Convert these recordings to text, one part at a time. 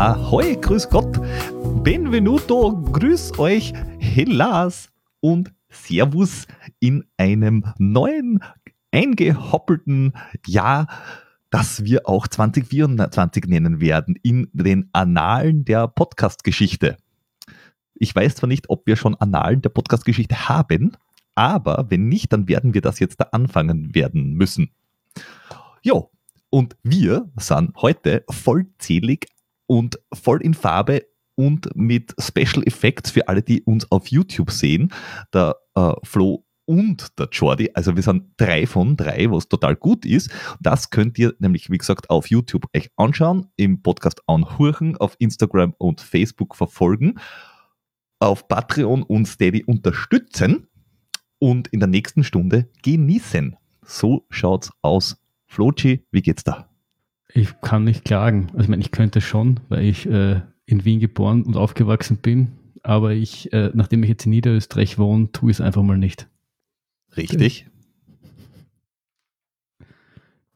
Ahoi, grüß Gott, benvenuto, grüß euch, hellas und servus in einem neuen, eingehoppelten Jahr, das wir auch 2024 nennen werden, in den Annalen der Podcast-Geschichte. Ich weiß zwar nicht, ob wir schon Annalen der Podcast-Geschichte haben, aber wenn nicht, dann werden wir das jetzt da anfangen werden müssen. Jo, und wir sind heute vollzählig und voll in Farbe und mit Special Effects für alle, die uns auf YouTube sehen. Der äh, Flo und der Jordi. Also wir sind drei von drei, was total gut ist. Das könnt ihr nämlich, wie gesagt, auf YouTube euch anschauen, im Podcast anhören, auf Instagram und Facebook verfolgen, auf Patreon und Steady unterstützen und in der nächsten Stunde genießen. So schaut's aus. Flochi, wie geht's da? Ich kann nicht klagen. Also ich meine, ich könnte schon, weil ich äh, in Wien geboren und aufgewachsen bin. Aber ich, äh, nachdem ich jetzt in Niederösterreich wohne, tue ich es einfach mal nicht. Richtig.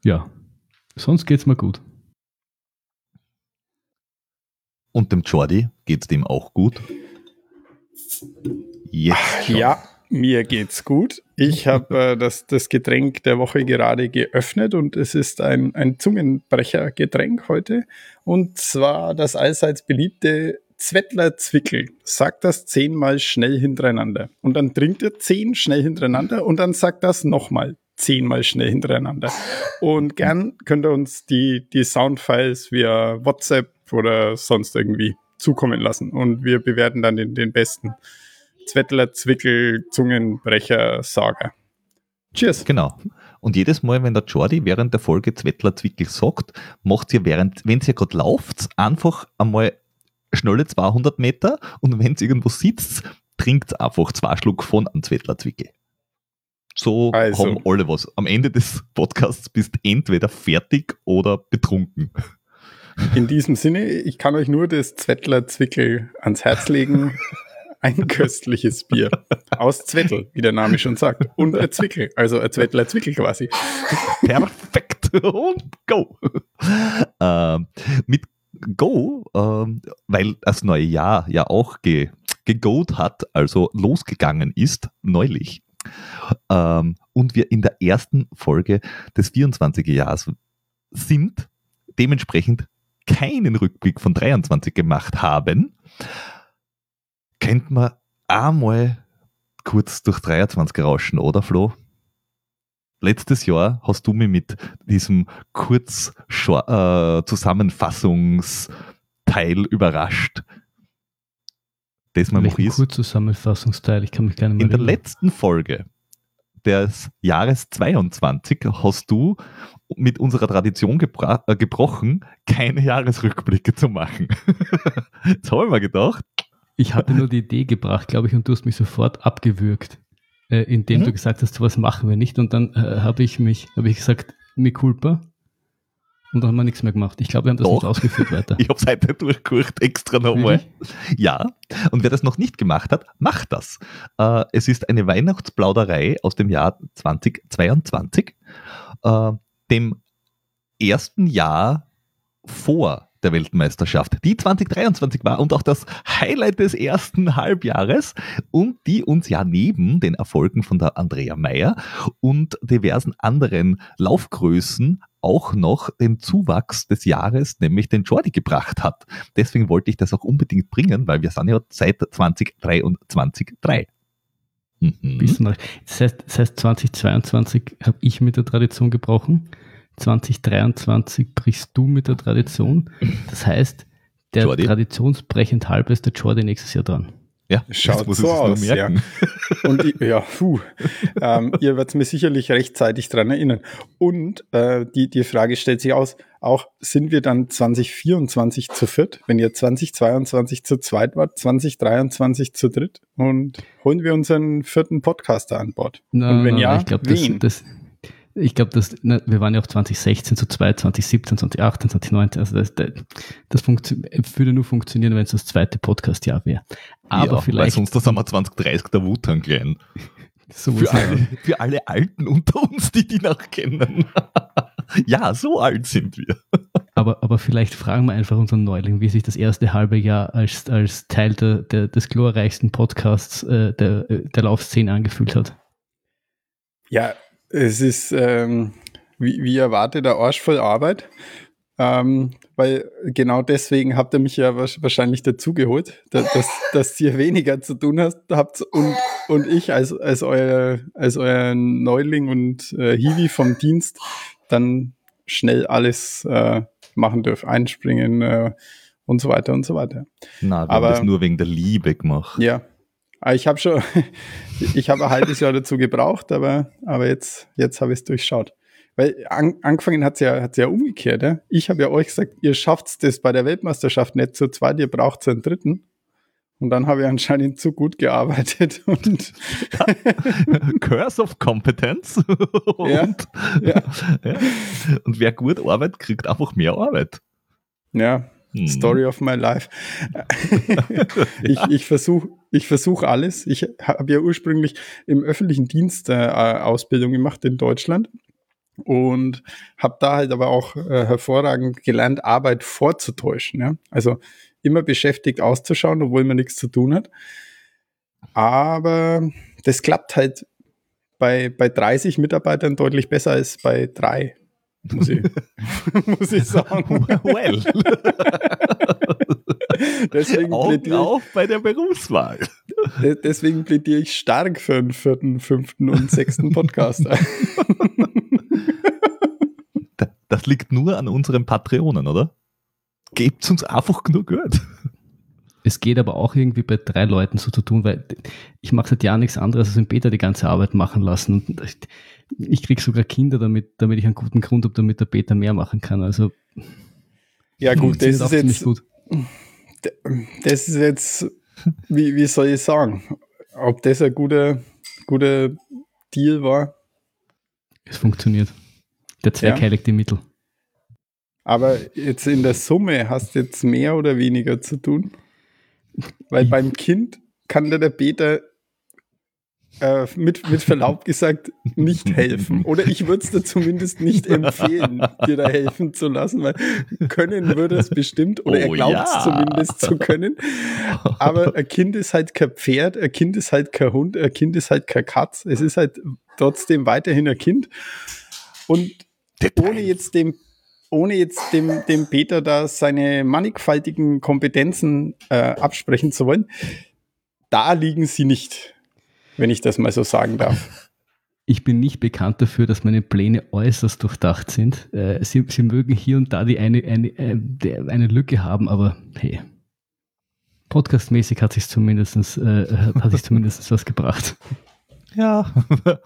Ja. Sonst geht's mir gut. Und dem Jordi geht's dem auch gut? Jetzt schon. Ja, mir geht's gut. Ich habe äh, das, das Getränk der Woche gerade geöffnet und es ist ein, ein Zungenbrecher-Getränk heute. Und zwar das allseits beliebte Zwettler Zwickel. Sagt das zehnmal schnell hintereinander. Und dann trinkt er zehn schnell hintereinander und dann sagt das nochmal zehnmal schnell hintereinander. Und gern könnt ihr uns die, die Soundfiles via WhatsApp oder sonst irgendwie zukommen lassen. Und wir bewerten dann den, den besten. Zwettler, Zwickel, Zungenbrecher, Sager. Cheers. Genau. Und jedes Mal, wenn der Jordi während der Folge Zwettler, Zwickel sagt, macht ihr während, wenn ihr gerade lauft, einfach einmal schnelle 200 Meter und wenn ihr irgendwo sitzt, trinkt einfach zwei Schluck von einem Zwettler, Zwickel. So also. haben alle was. Am Ende des Podcasts bist entweder fertig oder betrunken. In diesem Sinne, ich kann euch nur das Zwettler Zwickel ans Herz legen. Ein köstliches Bier. Aus Zwettel, wie der Name schon sagt. Und Zwickel. Also ein Zwettler Zwickel quasi. Perfekt. Und go. Ähm, mit Go, ähm, weil das neue Jahr ja auch ge gegoat hat, also losgegangen ist, neulich. Ähm, und wir in der ersten Folge des 24er Jahres sind, dementsprechend keinen Rückblick von 23 gemacht haben, könnte man einmal kurz durch 23 rauschen, oder Flo? Letztes Jahr hast du mich mit diesem kurz äh, überrascht. Das mal Kurz Zusammenfassungsteil, ich kann mich gerne mal In der letzten Folge des Jahres 22 hast du mit unserer Tradition äh, gebrochen, keine Jahresrückblicke zu machen. Jetzt habe ich mir gedacht, ich hatte nur die Idee gebracht, glaube ich, und du hast mich sofort abgewürgt, äh, indem mhm. du gesagt hast, sowas machen wir nicht. Und dann äh, habe ich mich, habe ich gesagt, mi culpa. Und dann haben wir nichts mehr gemacht. Ich glaube, wir haben das Doch. nicht ausgeführt weiter. ich habe es heute durchgeguckt, extra nochmal. Ja, und wer das noch nicht gemacht hat, macht das. Äh, es ist eine Weihnachtsplauderei aus dem Jahr 2022, äh, dem ersten Jahr vor der Weltmeisterschaft, die 2023 war und auch das Highlight des ersten Halbjahres und die uns ja neben den Erfolgen von der Andrea Meyer und diversen anderen Laufgrößen auch noch den Zuwachs des Jahres, nämlich den Jordi gebracht hat. Deswegen wollte ich das auch unbedingt bringen, weil wir sind ja seit 2023 3. Mhm. Das heißt, das heißt 2022 habe ich mit der Tradition gebrochen. 2023 brichst du mit der Tradition. Das heißt, der Jordi. traditionsbrechend halb ist der Jordi nächstes Jahr dran. Ja, schaut so aus. Ja. Und ich, ja, puh. ähm, ihr werdet mir sicherlich rechtzeitig dran erinnern. Und äh, die, die Frage stellt sich aus, auch sind wir dann 2024 zu viert, wenn ihr 2022 zu zweit wart, 2023 zu dritt und holen wir unseren vierten Podcaster an Bord? Na, und wenn ja, ich glaub, wen? Das, das, ich glaube, dass ne, wir waren ja auch 2016 zu zweit, 2017, 2018, 2019. Also das, das, das würde nur funktionieren, wenn es das zweite Podcast-Jahr wäre. Aber ja, vielleicht. Weil sonst das haben wir 2030 der Wutan klein. So für, alle, für alle Alten unter uns, die die noch kennen. ja, so alt sind wir. Aber, aber vielleicht fragen wir einfach unseren Neuling, wie sich das erste halbe Jahr als, als Teil der, der, des glorreichsten Podcasts äh, der, der Laufszene angefühlt hat. Ja, es ist ähm, wie, wie erwartet der Arsch voll Arbeit. Ähm, weil genau deswegen habt ihr mich ja wahrscheinlich dazugeholt, dass, dass, dass ihr weniger zu tun hast, habt und, und ich als, als, euer, als euer Neuling und äh, Hiwi vom Dienst dann schnell alles äh, machen dürft, einspringen äh, und so weiter und so weiter. Na, wir Aber, haben das nur wegen der Liebe gemacht. Ja. Ich habe schon, ich habe ein halbes Jahr dazu gebraucht, aber, aber jetzt, jetzt habe ich es durchschaut. Weil an, angefangen hat es ja, hat's ja umgekehrt. Ja? Ich habe ja euch gesagt, ihr schafft das bei der Weltmeisterschaft nicht zu zweit, ihr braucht einen dritten. Und dann habe ich anscheinend zu gut gearbeitet. Und Curse of Competence. und, ja, ja. ja. und wer gut arbeitet, kriegt einfach mehr Arbeit. Ja, hm. Story of my life. ich ich versuche ich versuch alles. Ich habe ja ursprünglich im öffentlichen Dienst äh, Ausbildung gemacht in Deutschland und habe da halt aber auch äh, hervorragend gelernt, Arbeit vorzutäuschen. Ja? Also immer beschäftigt auszuschauen, obwohl man nichts zu tun hat. Aber das klappt halt bei, bei 30 Mitarbeitern deutlich besser als bei drei, muss ich, muss ich sagen. Well. deswegen Augen auf bei der Berufswahl. Deswegen plädiere ich stark für einen vierten, fünften und sechsten Podcast. Das liegt nur an unseren Patreonen, oder? Gebt uns einfach genug Geld. Es geht aber auch irgendwie bei drei Leuten so zu tun, weil ich mache seit Jahren nichts anderes, als den Peter die ganze Arbeit machen lassen. Und ich kriege sogar Kinder damit, damit ich einen guten Grund habe, damit der Peter mehr machen kann. Also ja gut, das ist jetzt gut. Das ist jetzt, wie, wie soll ich sagen, ob das ein guter, guter Deal war? Es funktioniert. Der Zwerg ja. heiligt die Mittel. Aber jetzt in der Summe hast du jetzt mehr oder weniger zu tun? Weil beim Kind kann der Peter äh, mit, mit Verlaub gesagt nicht helfen. Oder ich würde es dir zumindest nicht empfehlen, dir da helfen zu lassen, weil können würde es bestimmt oder oh, er glaubt es ja. zumindest zu können. Aber ein Kind ist halt kein Pferd, ein Kind ist halt kein Hund, ein Kind ist halt kein Katz. Es ist halt trotzdem weiterhin ein Kind. Und ohne jetzt dem ohne jetzt dem, dem Peter da seine mannigfaltigen Kompetenzen äh, absprechen zu wollen, da liegen sie nicht, wenn ich das mal so sagen darf. Ich bin nicht bekannt dafür, dass meine Pläne äußerst durchdacht sind. Äh, sie, sie mögen hier und da die eine, eine, äh, eine Lücke haben, aber hey, podcastmäßig hat sich zumindest, äh, hat sich zumindest was gebracht. Ja,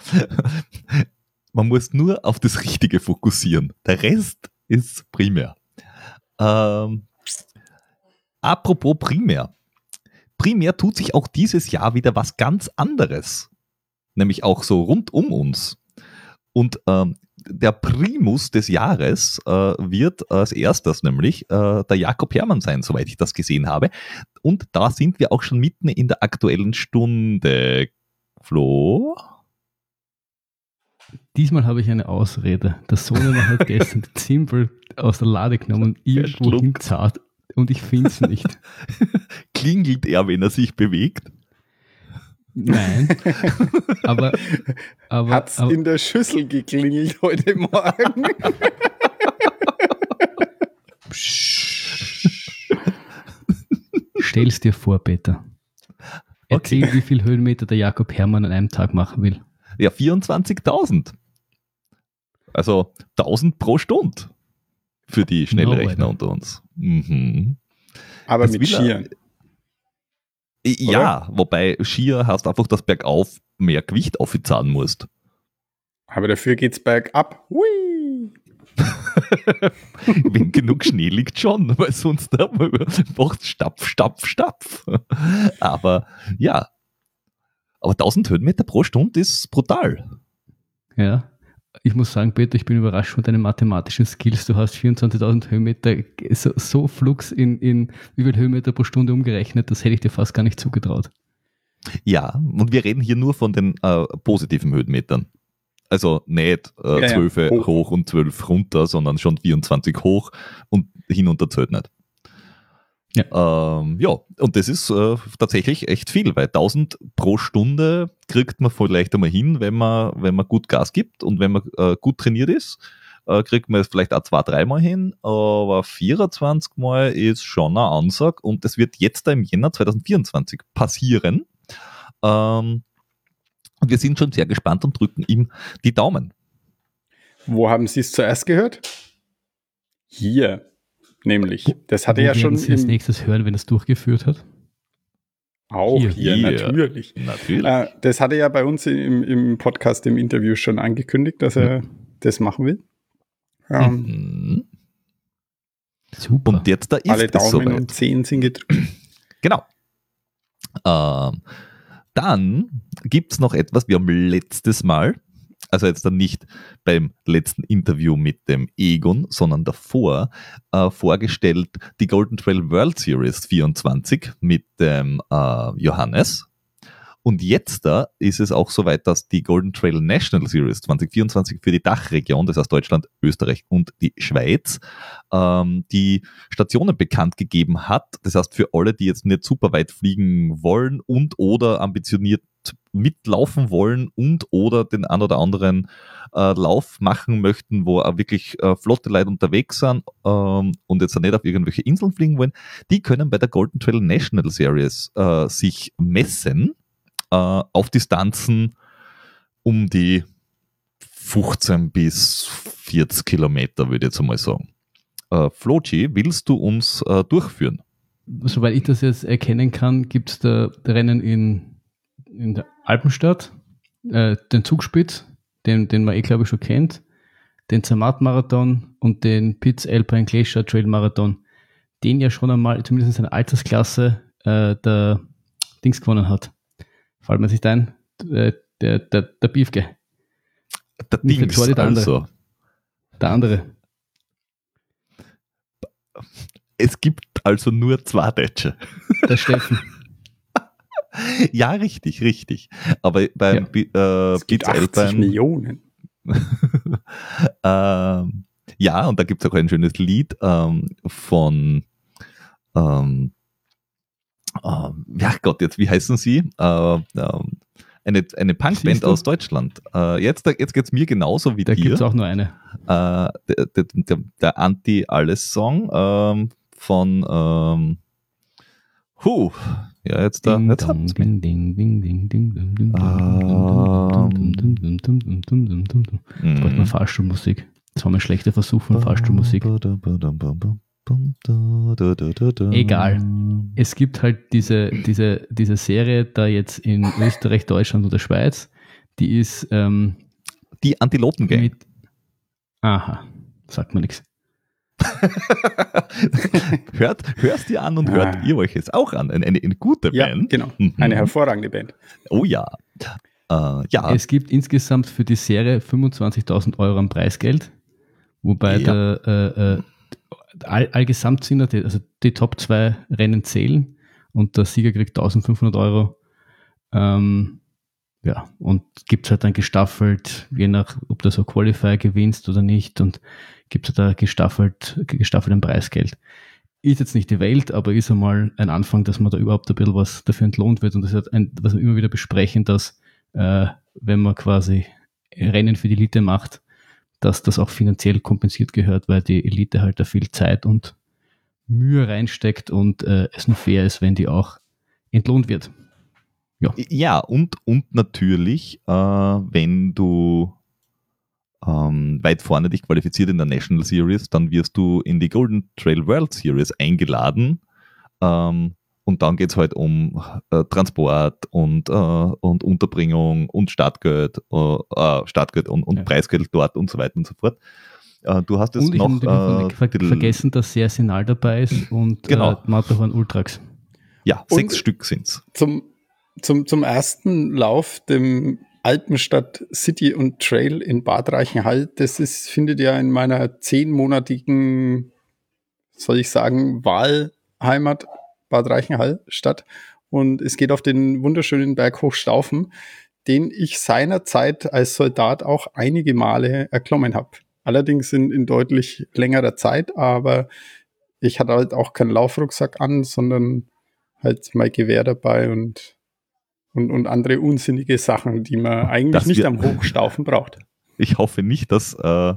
man muss nur auf das Richtige fokussieren. Der Rest ist primär. Ähm, apropos primär. Primär tut sich auch dieses Jahr wieder was ganz anderes. Nämlich auch so rund um uns. Und ähm, der Primus des Jahres äh, wird als erstes nämlich äh, der Jakob Hermann sein, soweit ich das gesehen habe. Und da sind wir auch schon mitten in der aktuellen Stunde. Flo? Diesmal habe ich eine Ausrede. Der Sohnemann hat gestern Zimbel aus der Lade genommen irgendwo hingezahlt und ich finde es nicht. Klingelt er, wenn er sich bewegt? Nein. aber, aber hat es in der Schüssel geklingelt heute Morgen? Stell's dir vor, Peter. Erzähl, okay. wie viel Höhenmeter der Jakob Hermann an einem Tag machen will. Ja, 24.000. Also 1000 pro Stunde für die Schnellrechner no, unter uns. Mhm. Aber das mit Skier. Ja, Oder? wobei Skier hast einfach, dass bergauf mehr Gewicht aufzahlen musst. Aber dafür geht es bergab. Hui! Wenn genug Schnee liegt schon, weil sonst macht Stapf, Stapf, Stapf. Aber ja, aber 1000 Höhenmeter pro Stunde ist brutal. Ja, ich muss sagen, Peter, ich bin überrascht von deinen mathematischen Skills. Du hast 24.000 Höhenmeter, so, so flugs in, in wie viel Höhenmeter pro Stunde umgerechnet, das hätte ich dir fast gar nicht zugetraut. Ja, und wir reden hier nur von den äh, positiven Höhenmetern. Also nicht äh, ja, 12 ja. Hoch. hoch. und 12 runter, sondern schon 24 hoch und hin und zählt nicht. Ja. Ähm, ja, und das ist äh, tatsächlich echt viel, weil 1000 pro Stunde kriegt man vielleicht einmal hin, wenn man, wenn man gut Gas gibt und wenn man äh, gut trainiert ist, äh, kriegt man es vielleicht auch zwei, dreimal hin, aber 24 Mal ist schon eine Ansage und das wird jetzt im Jänner 2024 passieren. Ähm, und wir sind schon sehr gespannt und drücken ihm die Daumen. Wo haben Sie es zuerst gehört? Hier, nämlich. Das hatte Wo ja schon. Sie als nächstes hören, wenn es durchgeführt hat? Auch hier, hier, hier. natürlich. natürlich. Äh, das hatte ja bei uns im, im Podcast, im Interview schon angekündigt, dass er mhm. das machen will. Ähm, mhm. Super. Und jetzt da ist Alle Daumen soweit. und Zehen sind gedrückt. Genau. Ähm, dann gibt es noch etwas, wir haben letztes Mal, also jetzt dann nicht beim letzten Interview mit dem Egon, sondern davor äh, vorgestellt die Golden Trail World Series 24 mit dem äh, Johannes. Und jetzt da ist es auch soweit, dass die Golden Trail National Series 2024 für die Dachregion, das heißt Deutschland, Österreich und die Schweiz, ähm, die Stationen bekannt gegeben hat. Das heißt, für alle, die jetzt nicht super weit fliegen wollen und oder ambitioniert mitlaufen wollen und oder den ein oder anderen äh, Lauf machen möchten, wo auch wirklich äh, flotte Leute unterwegs sind ähm, und jetzt nicht auf irgendwelche Inseln fliegen wollen, die können bei der Golden Trail National Series äh, sich messen äh, auf Distanzen um die 15 bis 40 Kilometer, würde ich jetzt einmal sagen. Äh, Floji, willst du uns äh, durchführen? Soweit ich das jetzt erkennen kann, gibt es da Rennen in, in der Alpenstadt, äh, den Zugspitz, den, den man eh, glaube ich, schon kennt, den Zermatt-Marathon und den Pitts Alpine Glacier Trail Marathon, den ja schon einmal, zumindest in seiner Altersklasse, äh, der Dings gewonnen hat fällt mir sich ein, äh, der, der, der Biefke. Der Nicht Dings, der, der andere. Also. Der andere. Es gibt also nur zwei Deutsche. Der Steffen. ja, richtig, richtig. Aber beim ja. äh, es gibt 80 Alpine, Millionen. ähm, ja, und da gibt es auch ein schönes Lied ähm, von ähm, äh, ja Gott, jetzt, wie heißen sie? Äh, äh, eine, eine Punkband aus Deutschland. Äh, jetzt jetzt geht es mir genauso wie da dir. Da gibt es auch nur eine. Äh, der, der, der Anti-Alles-Song ähm, von ähm, Huh, ja, jetzt da. Jetzt hat's mich. Jetzt braucht man Fahrstuhlmusik. Das war mal schlechter Versuch von Fahrstuhlmusik. Egal. Es gibt halt diese, diese, diese Serie da jetzt in Österreich, Deutschland oder Schweiz, die ist ähm, die Antilopen Gang. Aha, sagt mir nichts. hört, hörst dir an und hört ah. ihr euch jetzt auch an. Eine, eine, eine gute ja, Band. Genau, mhm. eine hervorragende Band. Oh ja. Äh, ja. Es gibt insgesamt für die Serie 25.000 Euro an Preisgeld, wobei ja. der äh, äh, all, allgesamt sind also die Top 2 Rennen zählen und der Sieger kriegt 1500 Euro. Ähm, ja, und gibt es halt dann gestaffelt, je nach, ob du so Qualifier gewinnst oder nicht, und gibt es da gestaffelt, gestaffelt ein Preisgeld. Ist jetzt nicht die Welt, aber ist einmal ein Anfang, dass man da überhaupt ein bisschen was dafür entlohnt wird. Und das ist ein, was wir immer wieder besprechen, dass äh, wenn man quasi Rennen für die Elite macht, dass das auch finanziell kompensiert gehört, weil die Elite halt da viel Zeit und Mühe reinsteckt und äh, es nur fair ist, wenn die auch entlohnt wird. Ja, ja und, und natürlich, äh, wenn du ähm, weit vorne dich qualifiziert in der National Series, dann wirst du in die Golden Trail World Series eingeladen. Ähm, und dann geht es halt um äh, Transport und, äh, und Unterbringung und Startgeld, äh, äh, Startgeld und, und ja. Preisgeld dort und so weiter und so fort. Äh, du hast es und noch. Ich ver vergessen, dass sehr Sinal dabei ist und äh, genau. Matterhorn Ultrax. Ja, und sechs Stück sind es. Zum, zum, zum ersten Lauf, dem Alpenstadt City und Trail in Bad Reichenhall, das ist, findet ja in meiner zehnmonatigen, soll ich sagen, Wahlheimat Bad Reichenhall statt. und es geht auf den wunderschönen Berg Hochstaufen, den ich seinerzeit als Soldat auch einige Male erklommen habe. Allerdings in, in deutlich längerer Zeit, aber ich hatte halt auch keinen Laufrucksack an, sondern halt mein Gewehr dabei und, und, und andere unsinnige Sachen, die man eigentlich das nicht am Hochstaufen braucht. Ich hoffe nicht, dass äh,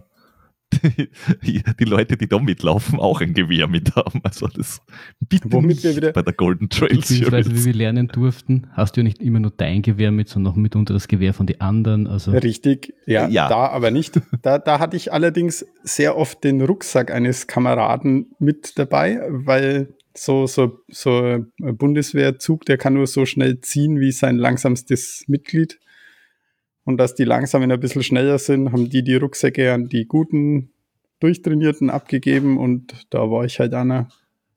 die, die, Leute, die da mitlaufen, auch ein Gewehr mit haben. Also das bitte Womit wir wieder bei der Golden Trails. Beziehungsweise, wie wir lernen durften, hast du ja nicht immer nur dein Gewehr mit, sondern auch mitunter das Gewehr von den anderen. Also Richtig, ja, ja. da aber nicht. Da, da hatte ich allerdings sehr oft den Rucksack eines Kameraden mit dabei, weil so, so, so ein Bundeswehrzug, der kann nur so schnell ziehen wie sein langsamstes Mitglied. Und dass die Langsamen ein bisschen schneller sind, haben die die Rucksäcke an die guten, durchtrainierten abgegeben und da war ich halt einer.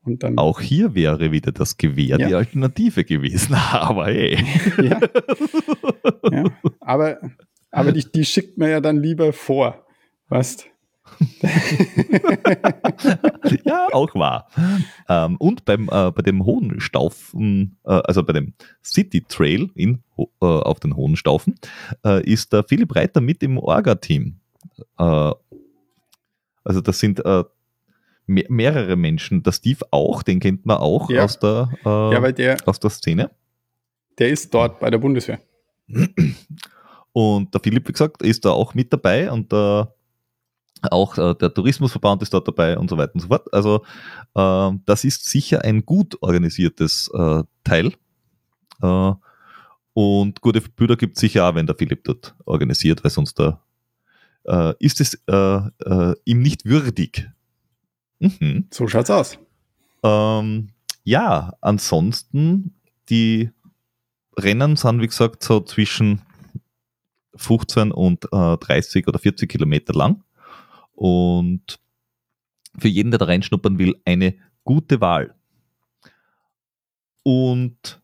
Und dann Auch hier wäre wieder das Gewehr ja. die Alternative gewesen, aber hey. ja. ja. Aber, aber die, die schickt man ja dann lieber vor. Weißt ja, auch wahr. Ähm, und beim, äh, bei dem Hohenstaufen, äh, also bei dem City Trail in, äh, auf den Hohenstaufen, äh, ist der Philipp Reiter mit im Orga-Team. Äh, also das sind äh, me mehrere Menschen. Der Steve auch, den kennt man auch ja. aus, der, ja, der, aus der Szene. Der ist dort bei der Bundeswehr. Und der Philipp, wie gesagt, ist da auch mit dabei und der auch äh, der Tourismusverband ist dort dabei und so weiter und so fort. Also äh, das ist sicher ein gut organisiertes äh, Teil. Äh, und gute Bilder gibt es sicher auch, wenn der Philipp dort organisiert, weil sonst da äh, ist es äh, ihm nicht würdig. Mhm. So schaut's aus. Ähm, ja, ansonsten die Rennen sind, wie gesagt, so zwischen 15 und 30 oder 40 Kilometer lang. Und für jeden, der da reinschnuppern will, eine gute Wahl. Und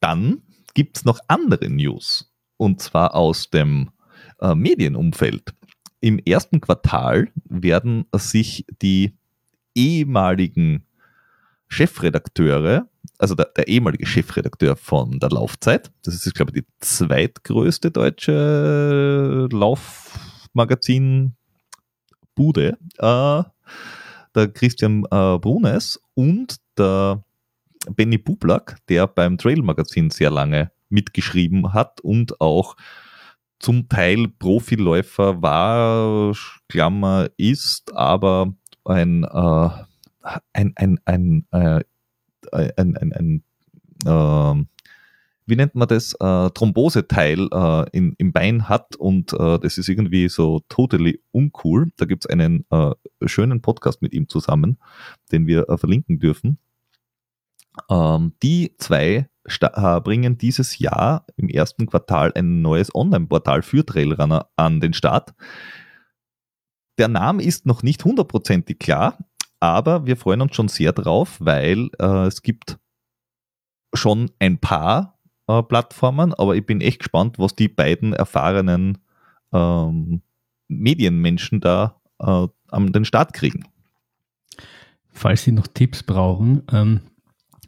dann gibt es noch andere News. Und zwar aus dem äh, Medienumfeld. Im ersten Quartal werden sich die ehemaligen Chefredakteure, also der, der, ehemalige Chefredakteur von der Laufzeit, das ist, glaube ich, die zweitgrößte deutsche Laufmagazin Bude, äh, der Christian äh, Brunes und der Benny Bublak, der beim Trail Magazin sehr lange mitgeschrieben hat und auch zum Teil Profiläufer war, Klammer ist, aber ein, äh, ein, ein, ein, äh, ein, ein, ein, äh, wie nennt man das, äh, Thromboseteil äh, in, im Bein hat und äh, das ist irgendwie so totally uncool. Da gibt es einen äh, schönen Podcast mit ihm zusammen, den wir äh, verlinken dürfen. Ähm, die zwei äh, bringen dieses Jahr im ersten Quartal ein neues Online-Portal für Trailrunner an den Start. Der Name ist noch nicht hundertprozentig klar, aber wir freuen uns schon sehr drauf, weil es gibt schon ein paar äh, Plattformen, aber ich bin echt gespannt, was die beiden erfahrenen ähm, Medienmenschen da äh, an den Start kriegen. Falls Sie noch Tipps brauchen, ähm,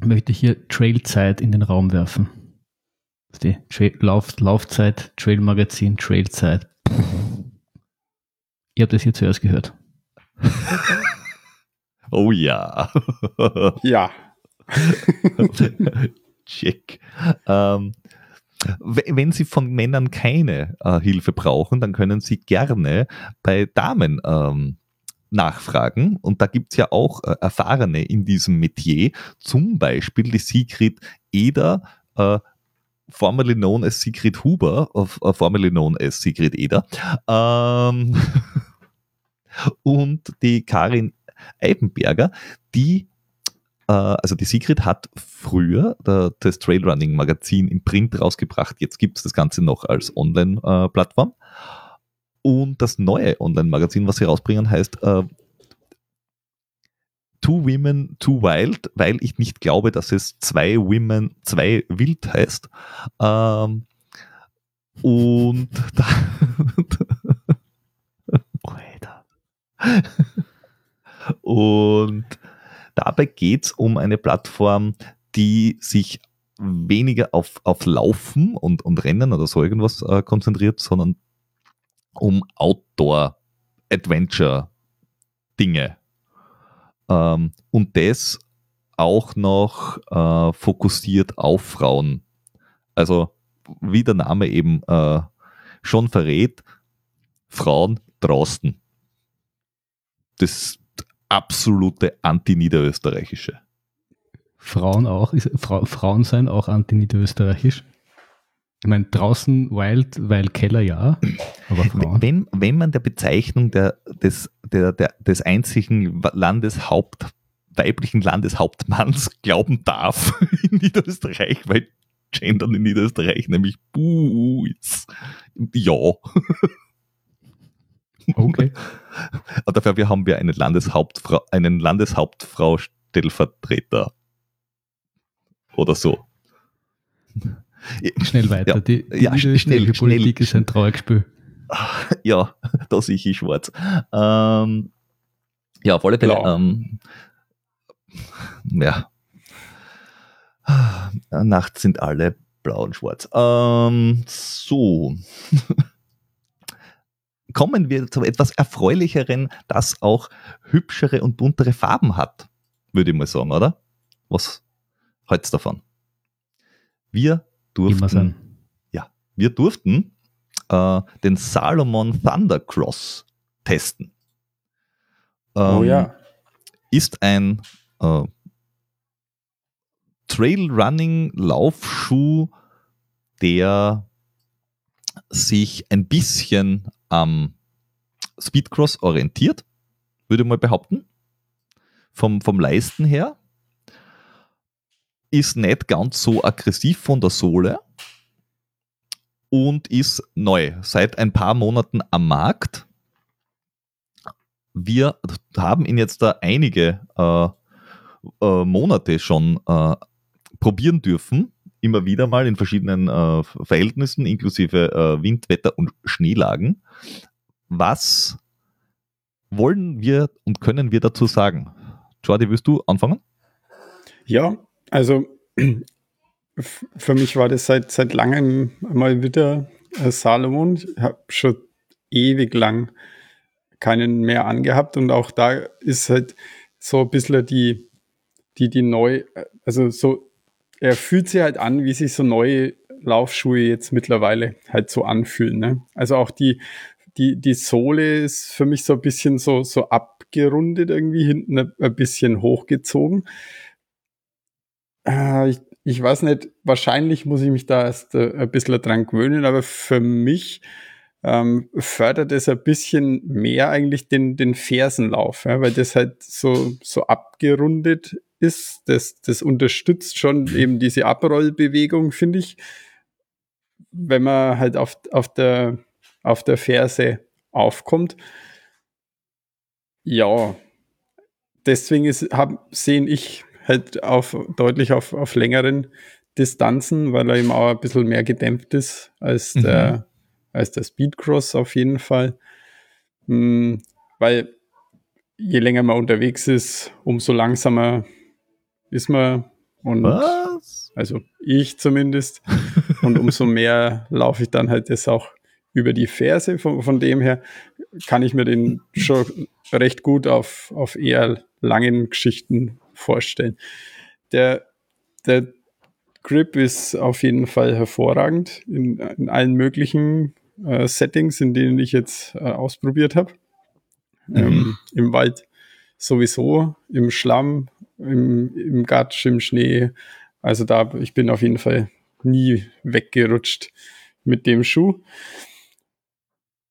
möchte ich hier Trailzeit in den Raum werfen. Die Tra Lauf Laufzeit, Trail-Magazin, Trailzeit. Ihr habt das hier zuerst gehört. oh ja. ja. Check. Ähm, wenn Sie von Männern keine äh, Hilfe brauchen, dann können Sie gerne bei Damen ähm, nachfragen. Und da gibt es ja auch äh, Erfahrene in diesem Metier, zum Beispiel die Sigrid Eder, äh, formerly known as Sigrid Huber, uh, formerly known as Sigrid Eder. Ähm, und die Karin Eibenberger, die äh, also die Sigrid hat früher das Trailrunning Magazin im Print rausgebracht. Jetzt gibt es das Ganze noch als Online-Plattform. Und das neue Online-Magazin, was sie rausbringen, heißt äh, Two Women, Two Wild, weil ich nicht glaube, dass es zwei Women, zwei Wild heißt. Ähm, und da, und Dabei geht es um eine Plattform, die sich weniger auf, auf Laufen und, und Rennen oder so irgendwas äh, konzentriert, sondern um Outdoor-Adventure-Dinge. Ähm, und das auch noch äh, fokussiert auf Frauen. Also, wie der Name eben äh, schon verrät, Frauen draußen. Das absolute Anti-Niederösterreichische. Frauen auch? Ist, Fra Frauen sein auch anti-niederösterreichisch? Ich meine, draußen Wild, weil Keller ja, aber Frauen. Wenn, wenn man der Bezeichnung der, des, der, der, des einzigen Landeshaupt, weiblichen Landeshauptmanns glauben darf in Niederösterreich, weil Gendern in Niederösterreich nämlich buh ist. Ja. Okay. Aber dafür haben wir einen Landeshauptfrau, einen Landeshauptfrau Stellvertreter. Oder so. Schnell weiter. Ja, die, die ja, schnell, Politik schnell, ist ein Trauerspiel. Ja, da sehe ich schwarz. Ähm, ja, auf alle Fälle. Ähm, ja. Nachts sind alle blau und schwarz. Ähm, so. Kommen wir zu etwas Erfreulicheren, das auch hübschere und buntere Farben hat, würde ich mal sagen, oder? Was halt's davon? Wir durften, ja, wir durften äh, den Salomon Thundercross testen. Ähm, oh ja. Ist ein äh, Trailrunning-Laufschuh, der sich ein bisschen am Speedcross orientiert, würde ich mal behaupten. Vom, vom Leisten her. Ist nicht ganz so aggressiv von der Sohle und ist neu, seit ein paar Monaten am Markt. Wir haben ihn jetzt da einige äh, äh, Monate schon äh, probieren dürfen, immer wieder mal in verschiedenen äh, Verhältnissen, inklusive äh, Wind, Wetter und Schneelagen. Was wollen wir und können wir dazu sagen? Jordi, willst du anfangen? Ja, also für mich war das seit, seit langem mal wieder äh, Salomon. Ich habe schon ewig lang keinen mehr angehabt und auch da ist halt so ein bisschen die, die, die neu, also so er fühlt sich halt an, wie sich so neue Laufschuhe jetzt mittlerweile halt so anfühlen. Ne? Also auch die, die, die Sohle ist für mich so ein bisschen so, so abgerundet, irgendwie hinten ein, bisschen hochgezogen. Äh, ich, ich weiß nicht, wahrscheinlich muss ich mich da erst äh, ein bisschen dran gewöhnen, aber für mich ähm, fördert es ein bisschen mehr eigentlich den, den Fersenlauf, ja, weil das halt so, so abgerundet ist. Das, das unterstützt schon eben diese Abrollbewegung, finde ich, wenn man halt auf, auf, der, auf der Ferse aufkommt. Ja, deswegen ist, hab, sehen ich halt auf, deutlich auf, auf längeren Distanzen, weil er eben auch ein bisschen mehr gedämpft ist als mhm. der als der Speedcross auf jeden Fall. Mhm, weil je länger man unterwegs ist, umso langsamer ist man. Und Was? Also ich zumindest. und umso mehr laufe ich dann halt das auch über die Ferse. Von, von dem her kann ich mir den schon recht gut auf, auf eher langen Geschichten vorstellen. Der, der Grip ist auf jeden Fall hervorragend in, in allen möglichen äh, Settings, in denen ich jetzt äh, ausprobiert habe. Mhm. Ähm, Im Wald sowieso, im Schlamm, im, im Gatsch, im Schnee. Also da, ich bin auf jeden Fall nie weggerutscht mit dem Schuh.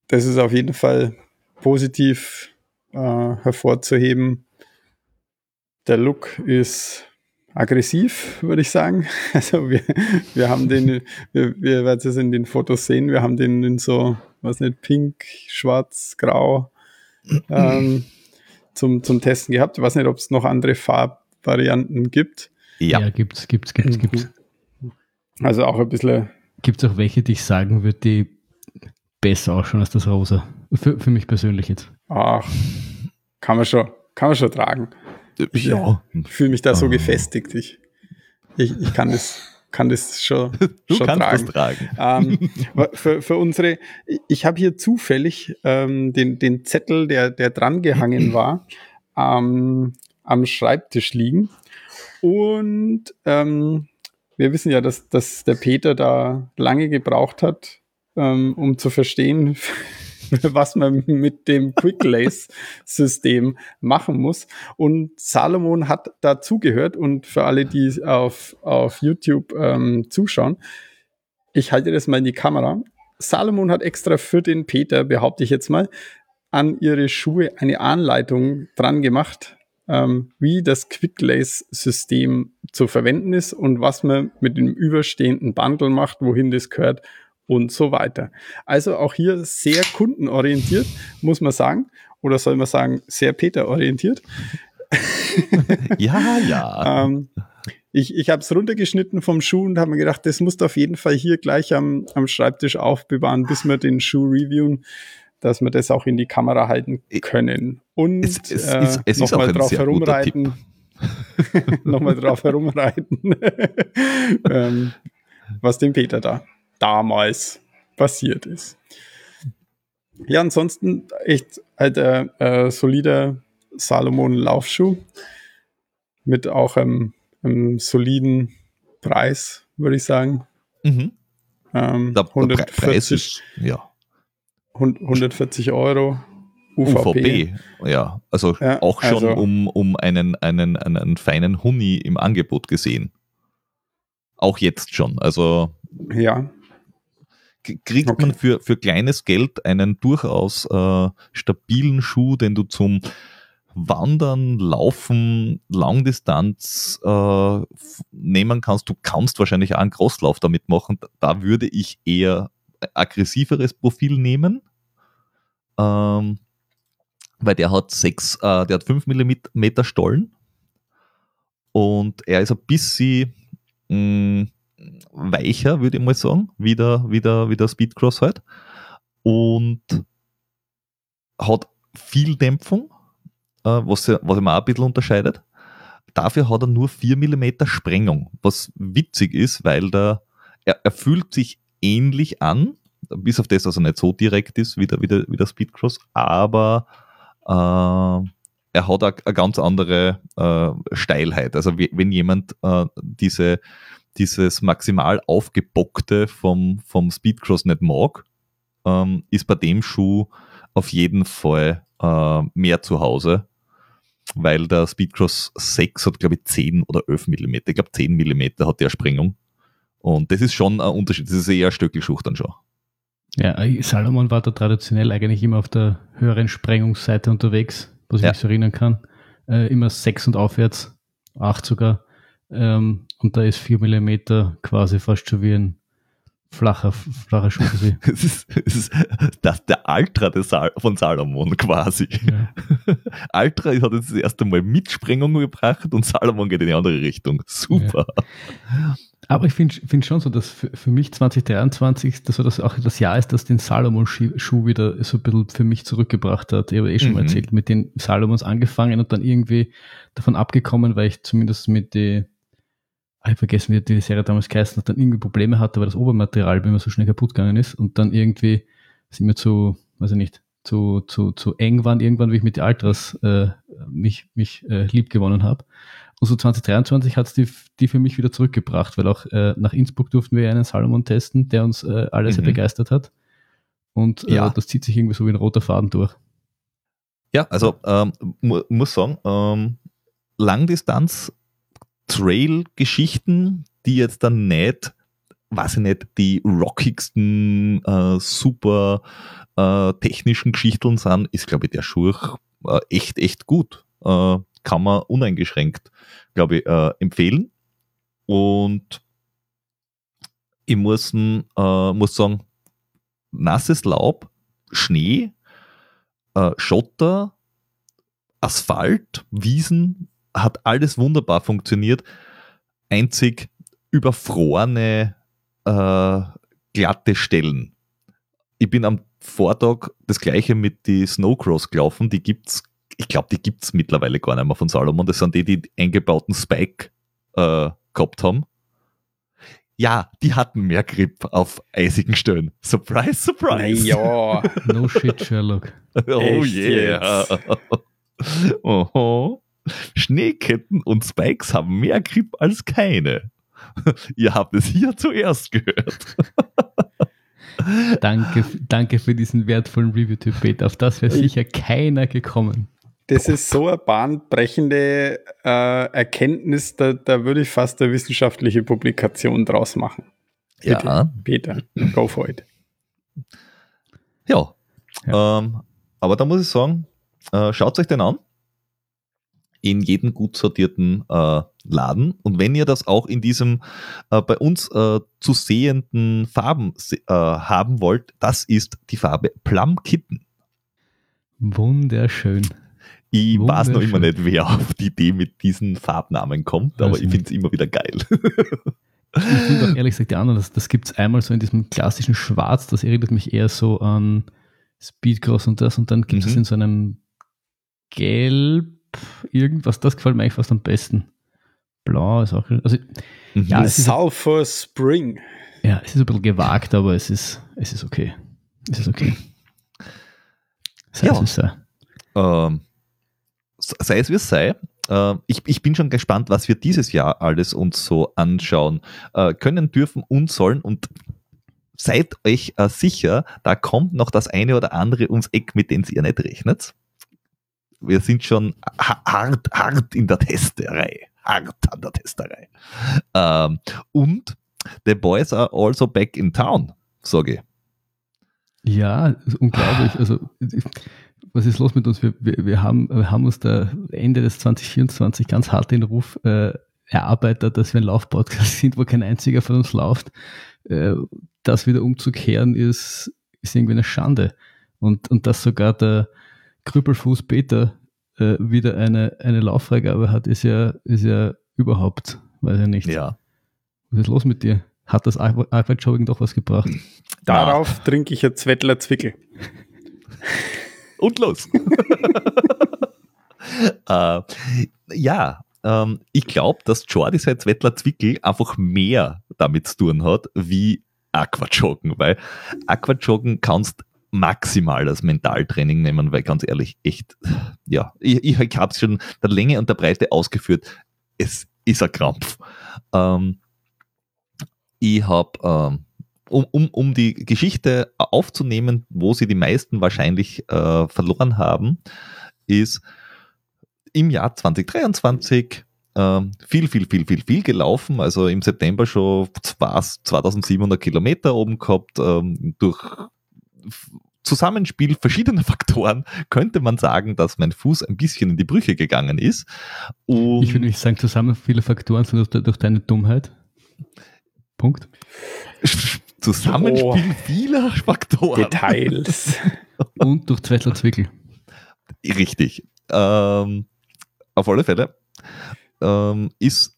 Das ist auf jeden Fall positiv äh, hervorzuheben. Der Look ist aggressiv, würde ich sagen. Also wir, wir haben den, wir, wir werden es in den Fotos sehen, wir haben den in so, was nicht, pink, schwarz, grau ähm, zum, zum Testen gehabt. Ich weiß nicht, ob es noch andere Farbvarianten gibt. Ja, ja gibt's, gibt's, gibt's, gibt's. Also auch ein bisschen. Gibt es auch welche, die ich sagen würde, die besser ausschauen als das Rosa? Für, für mich persönlich jetzt. Ach, kann man schon, kann man schon tragen. Ich, ja. fühle mich da so gefestigt. Ich, ich, ich kann das kann das schon, du schon kannst tragen. Das tragen. Ähm, für, für unsere, ich habe hier zufällig ähm, den, den Zettel, der, der dran gehangen war, ähm, am Schreibtisch liegen. Und ähm, wir wissen ja, dass, dass der Peter da lange gebraucht hat, ähm, um zu verstehen, was man mit dem Quick Lace System machen muss. Und Salomon hat dazugehört und für alle, die auf, auf YouTube ähm, zuschauen, ich halte das mal in die Kamera. Salomon hat extra für den Peter, behaupte ich jetzt mal, an ihre Schuhe eine Anleitung dran gemacht, ähm, wie das Quick Lace System zu verwenden ist und was man mit dem überstehenden Bundle macht, wohin das gehört und so weiter. Also auch hier sehr kundenorientiert, muss man sagen. Oder soll man sagen, sehr Peter-orientiert. ja, ja. ähm, ich ich habe es runtergeschnitten vom Schuh und habe mir gedacht, das musst du auf jeden Fall hier gleich am, am Schreibtisch aufbewahren, bis wir den Schuh reviewen, dass wir das auch in die Kamera halten können. Und es, es, äh, es nochmal drauf herumreiten. nochmal drauf herumreiten, ähm, was dem Peter da damals passiert ist. Ja, ansonsten echt halt äh, äh, solider Salomon Laufschuh mit auch einem, einem soliden Preis, würde ich sagen. Mhm. Ähm, der, 140, Preis ist, ja. 140 Euro. UVP. UVP, ja. Also ja, auch schon also, um, um einen, einen, einen feinen Huni im Angebot gesehen. Auch jetzt schon. Also. Ja kriegt okay. man für, für kleines Geld einen durchaus äh, stabilen Schuh, den du zum Wandern, Laufen, Langdistanz äh, nehmen kannst. Du kannst wahrscheinlich auch einen Crosslauf damit machen. Da würde ich eher aggressiveres Profil nehmen. Ähm, weil der hat sechs, äh, der hat 5 mm Stollen und er ist ein bisschen mh, mm, weicher, würde ich mal sagen, wie der, wie der, wie der Speedcross halt. Und hat viel Dämpfung, äh, was, was ihm auch ein bisschen unterscheidet. Dafür hat er nur 4 mm Sprengung, was witzig ist, weil der, er, er fühlt sich ähnlich an, bis auf das, dass er nicht so direkt ist wie der, wie der, wie der Speedcross, aber äh, er hat eine ganz andere äh, Steilheit. Also wenn jemand äh, diese dieses maximal aufgebockte vom, vom Speedcross nicht mag, ähm, ist bei dem Schuh auf jeden Fall äh, mehr zu Hause, weil der Speedcross 6 hat, glaube ich, 10 oder 11 mm. Ich glaube, 10 mm hat der Sprengung. Und das ist schon ein Unterschied. Das ist eher ein Stöckelschuh dann schon. Ja, Salomon war da traditionell eigentlich immer auf der höheren Sprengungsseite unterwegs, was ich ja. mich so erinnern kann. Äh, immer 6 und aufwärts, 8 sogar. Ähm, und da ist 4 mm quasi fast schon wie ein flacher, flacher Schuh. es ist, es ist das der Ultra des Sal von Salomon quasi. Ja. Ultra hat jetzt das erste Mal Mitsprengung gebracht und Salomon geht in die andere Richtung. Super. Ja. Aber ich finde find schon so, dass für, für, mich 2023 dass das auch das Jahr ist, das den Salomon-Schuh wieder so ein bisschen für mich zurückgebracht hat. Ich habe eh schon mhm. mal erzählt, mit den Salomons angefangen und dann irgendwie davon abgekommen, weil ich zumindest mit den ich habe vergessen, wie die Serie damals geheißen hat, dann irgendwie Probleme hatte, weil das Obermaterial immer so schnell kaputt gegangen ist und dann irgendwie sind wir zu, weiß ich nicht, zu, zu, zu eng waren irgendwann, wie ich mit den Altras äh, mich, mich äh, lieb gewonnen habe. Und so 2023 hat es die, die für mich wieder zurückgebracht, weil auch äh, nach Innsbruck durften wir einen Salomon testen, der uns äh, alle mhm. sehr begeistert hat. Und äh, ja. das zieht sich irgendwie so wie ein roter Faden durch. Ja, also ähm, mu muss sagen, ähm, Langdistanz Trail-Geschichten, die jetzt dann nicht, weiß ich nicht, die rockigsten, äh, super äh, technischen Geschichten sind, ist, glaube ich, der Schuh äh, echt, echt gut. Äh, kann man uneingeschränkt, glaube ich, äh, empfehlen. Und ich muss, äh, muss sagen, nasses Laub, Schnee, Schotter, Asphalt, Wiesen, hat alles wunderbar funktioniert. Einzig überfrorene, äh, glatte Stellen. Ich bin am Vortag das gleiche mit die Snowcross gelaufen. Die gibt's, ich glaube, die gibt es mittlerweile gar nicht mehr von Salomon. Das sind die, die eingebauten Spike äh, gehabt haben. Ja, die hatten mehr Grip auf eisigen Stellen. Surprise, surprise. Ja. no shit, Sherlock. oh Echt yeah. Oho. Schneeketten und Spikes haben mehr Grip als keine. Ihr habt es hier zuerst gehört. danke, danke für diesen wertvollen Review-Tipp, Peter. Auf das wäre sicher keiner gekommen. Das ist so eine bahnbrechende äh, Erkenntnis, da, da würde ich fast eine wissenschaftliche Publikation draus machen. Bitte, Ja. Peter, go for it. Ja. Ähm, aber da muss ich sagen, äh, schaut euch den an. In jedem gut sortierten äh, Laden. Und wenn ihr das auch in diesem äh, bei uns äh, zu sehenden Farben äh, haben wollt, das ist die Farbe Plum Kitten. Wunderschön. Ich weiß noch immer nicht, wer auf die Idee mit diesen Farbnamen kommt, aber ich finde es immer wieder geil. Ich finde auch ehrlich gesagt die anderen, das, das gibt es einmal so in diesem klassischen Schwarz, das erinnert mich eher so an Speedcross und das und dann gibt es Mhm. in so einem Gelb irgendwas, das gefällt mir eigentlich fast am besten. Blau ist auch, also Ja, Mhm. es ist- Sulfur Spring. ja, es ist ein bisschen gewagt, aber es ist, es ist okay. Es ist okay. Sei Ja. es wie es sei. ähm, sei es wie es sei, äh, ich, ich bin schon gespannt, was wir dieses Jahr alles uns so anschauen äh, können, dürfen und sollen und seid euch äh, sicher, da kommt noch das eine oder andere ums Eck, mit dem ihr nicht rechnet. Wir sind schon ha- hart, hart in der Testerei. Hart an der Testerei. Ähm, und the boys are also back in town, sage ich. Ja, unglaublich. Also, was ist los mit uns? Wir, wir, wir, haben, wir haben uns da Ende des 2024 ganz hart den Ruf äh, erarbeitet, dass wir ein Laufpodcast sind, wo kein einziger von uns läuft. Äh, das wieder umzukehren ist, ist irgendwie eine Schande. Und, und dass sogar der Krüppelfuß Peter äh, wieder eine, eine Lauffreigabe hat, ist ja, ist ja überhaupt, weiß ich nicht. Ja. Was ist los mit dir? Hat das Arbeit-Jogging doch was gebracht? Darauf trinke ich jetzt Wettler Zwickel. Und los. äh, ja, ähm, ich glaube, dass Jordi seit Zwettler Zwickel einfach mehr damit zu tun hat, wie Aquajoggen, weil Aquajoggen kannst maximal als Mentaltraining nehmen, weil ganz ehrlich, echt, ja, ich, ich, habe es schon der Länge und der Breite ausgeführt. Es ist ein Krampf. Ähm, ich habe, ähm, um, um, um die Geschichte aufzunehmen, wo sie die meisten wahrscheinlich äh, verloren haben, ist im Jahr 2023 ähm, viel, viel, viel, viel, viel gelaufen. Also im September schon was 2700 Kilometer oben gehabt. Ähm, durch Zusammenspiel verschiedener Faktoren könnte man sagen, dass mein Fuß ein bisschen in die Brüche gegangen ist. Und Ich würde nicht sagen, zusammen viele Faktoren sind durch, durch deine Dummheit. Punkt. Zusammenspiel Oh. vieler Faktoren. Details. Und durch Zwettler Zwickel. Richtig. Ähm, auf alle Fälle ähm, ist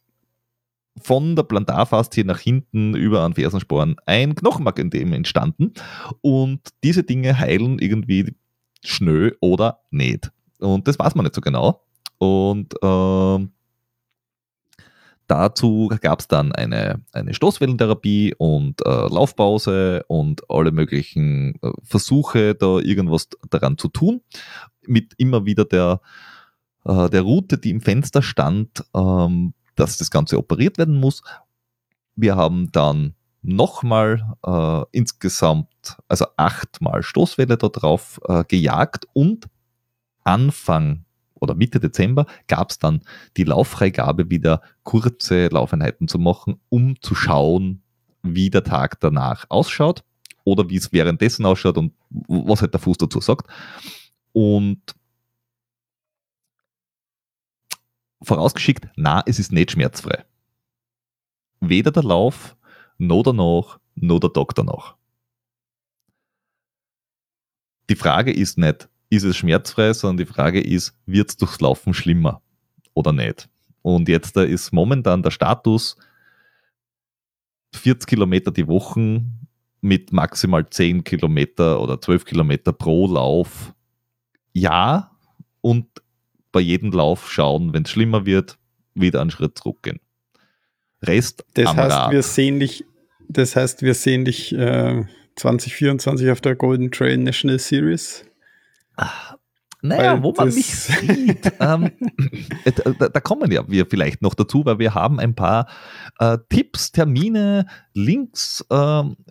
von der Plantarfaszie nach hinten über an Fersensporen ein Knochenmarkendem entstanden und diese Dinge heilen irgendwie schnell oder nicht. Und das weiß man nicht so genau. Und ähm, dazu gab es dann eine, eine Stoßwellentherapie und äh, Laufpause und alle möglichen äh, Versuche, da irgendwas daran zu tun mit immer wieder der, äh, der Route, die im Fenster stand, ähm, dass das Ganze operiert werden muss. Wir haben dann nochmal äh, insgesamt, also achtmal Stoßwelle da drauf äh, gejagt und Anfang oder Mitte Dezember gab es dann die Lauffreigabe, wieder kurze Laufeinheiten zu machen, um zu schauen, wie der Tag danach ausschaut oder wie es währenddessen ausschaut und was halt der Fuß dazu sagt. Und vorausgeschickt, na, es ist nicht schmerzfrei. Weder der Lauf, noch danach, noch der Tag danach. Die Frage ist nicht, ist es schmerzfrei, sondern die Frage ist, wird es durchs Laufen schlimmer oder nicht? Und jetzt ist momentan der Status 40 Kilometer die Woche mit maximal 10 Kilometer oder 12 Kilometer pro Lauf. Ja, und bei jedem Lauf schauen, wenn es schlimmer wird, wieder einen Schritt zurückgehen. Rest Das am heißt, Rad. wir sehen dich das heißt, wir sehen dich äh, 2024 auf der Golden Trail National Series. Ach, naja, wo man mich sieht, ähm, da, da, kommen ja wir vielleicht noch dazu, weil wir haben ein paar äh, Tipps, Termine, Links äh,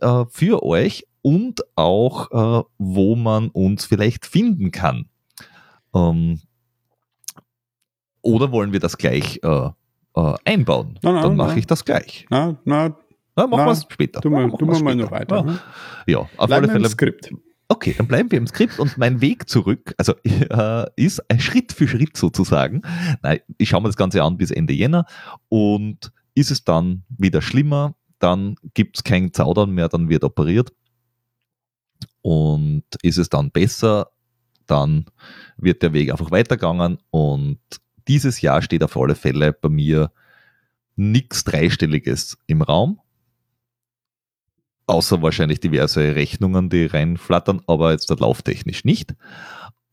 äh, für euch und auch, äh, wo man uns vielleicht finden kann. Ähm, oder wollen wir das gleich äh, äh, einbauen? Na, na, Dann mache ich das gleich. Na, na, na, machen wir es später. Du mal, du mal noch weiter. Ne? Ja, auf Bleiben alle Fälle. Im Skript. Okay, dann bleiben wir im Skript und mein Weg zurück, also äh, ist ein Schritt für Schritt sozusagen. Nein, ich schaue mir das Ganze an bis Ende Jänner und ist es dann wieder schlimmer, dann gibt es kein Zaudern mehr, dann wird operiert. Und ist es dann besser, dann wird der Weg einfach weitergegangen und dieses Jahr steht auf alle Fälle bei mir nichts Dreistelliges im Raum. Außer wahrscheinlich diverse Rechnungen, die reinflattern, aber jetzt lauftechnisch nicht.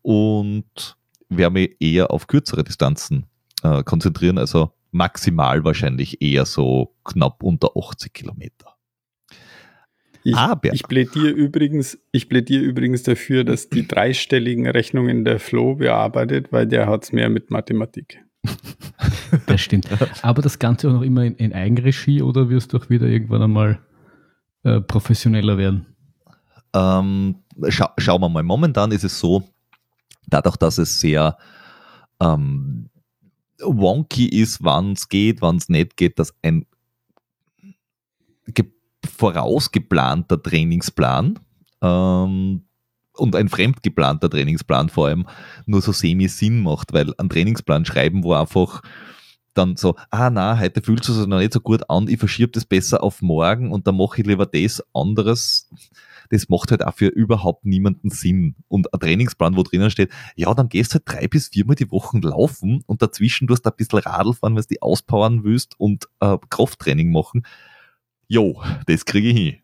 Und werde mich eher auf kürzere Distanzen äh, konzentrieren, also maximal wahrscheinlich eher so knapp unter 80 Kilometer. Ich, Aber. ich plädiere übrigens, ich plädiere übrigens dafür, dass die dreistelligen Rechnungen der Flo bearbeitet, weil der hat es mehr mit Mathematik. das stimmt. Aber das Ganze auch noch immer in, in Eigenregie oder wirst du auch wieder irgendwann einmal äh, professioneller werden? Ähm, scha schauen wir mal. Momentan ist es so, dadurch, dass es sehr ähm, wonky ist, wann es geht, wann es nicht geht, dass ein vorausgeplanter Trainingsplan ähm, und ein fremdgeplanter Trainingsplan vor allem nur so semi-Sinn macht, weil ein Trainingsplan schreiben, wo einfach dann so, ah na, heute fühlt es sich noch nicht so gut an, ich verschiebe das besser auf morgen und dann mache ich lieber das anderes. Das macht halt auch für überhaupt niemanden Sinn. Und ein Trainingsplan, wo drinnen steht, ja, dann gehst du halt drei bis viermal die Wochen laufen und dazwischen tust du ein bisschen Radl fahren, weil du die auspowern willst und äh, Krafttraining machen. Jo, das kriege ich hin.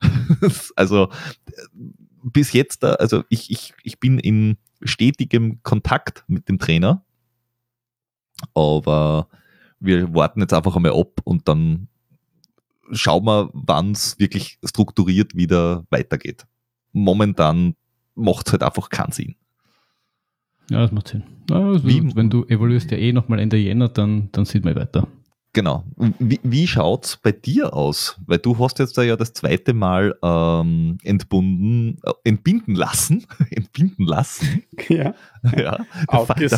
also bis jetzt, also ich, ich, ich bin in stetigem Kontakt mit dem Trainer aber wir warten jetzt einfach einmal ab und dann schauen wir, wann es wirklich strukturiert wieder weitergeht. Momentan macht es halt einfach keinen Sinn. Ja, das macht Sinn. Also, Wie, wenn du evaluierst ja eh nochmal Ende Jänner, dann, dann sieht man weiter. Genau. Wie, wie schaut es bei dir aus? Weil du hast jetzt da ja das zweite Mal ähm, entbunden, äh, entbinden lassen. entbinden lassen. Ja. ja. Der, Fe der,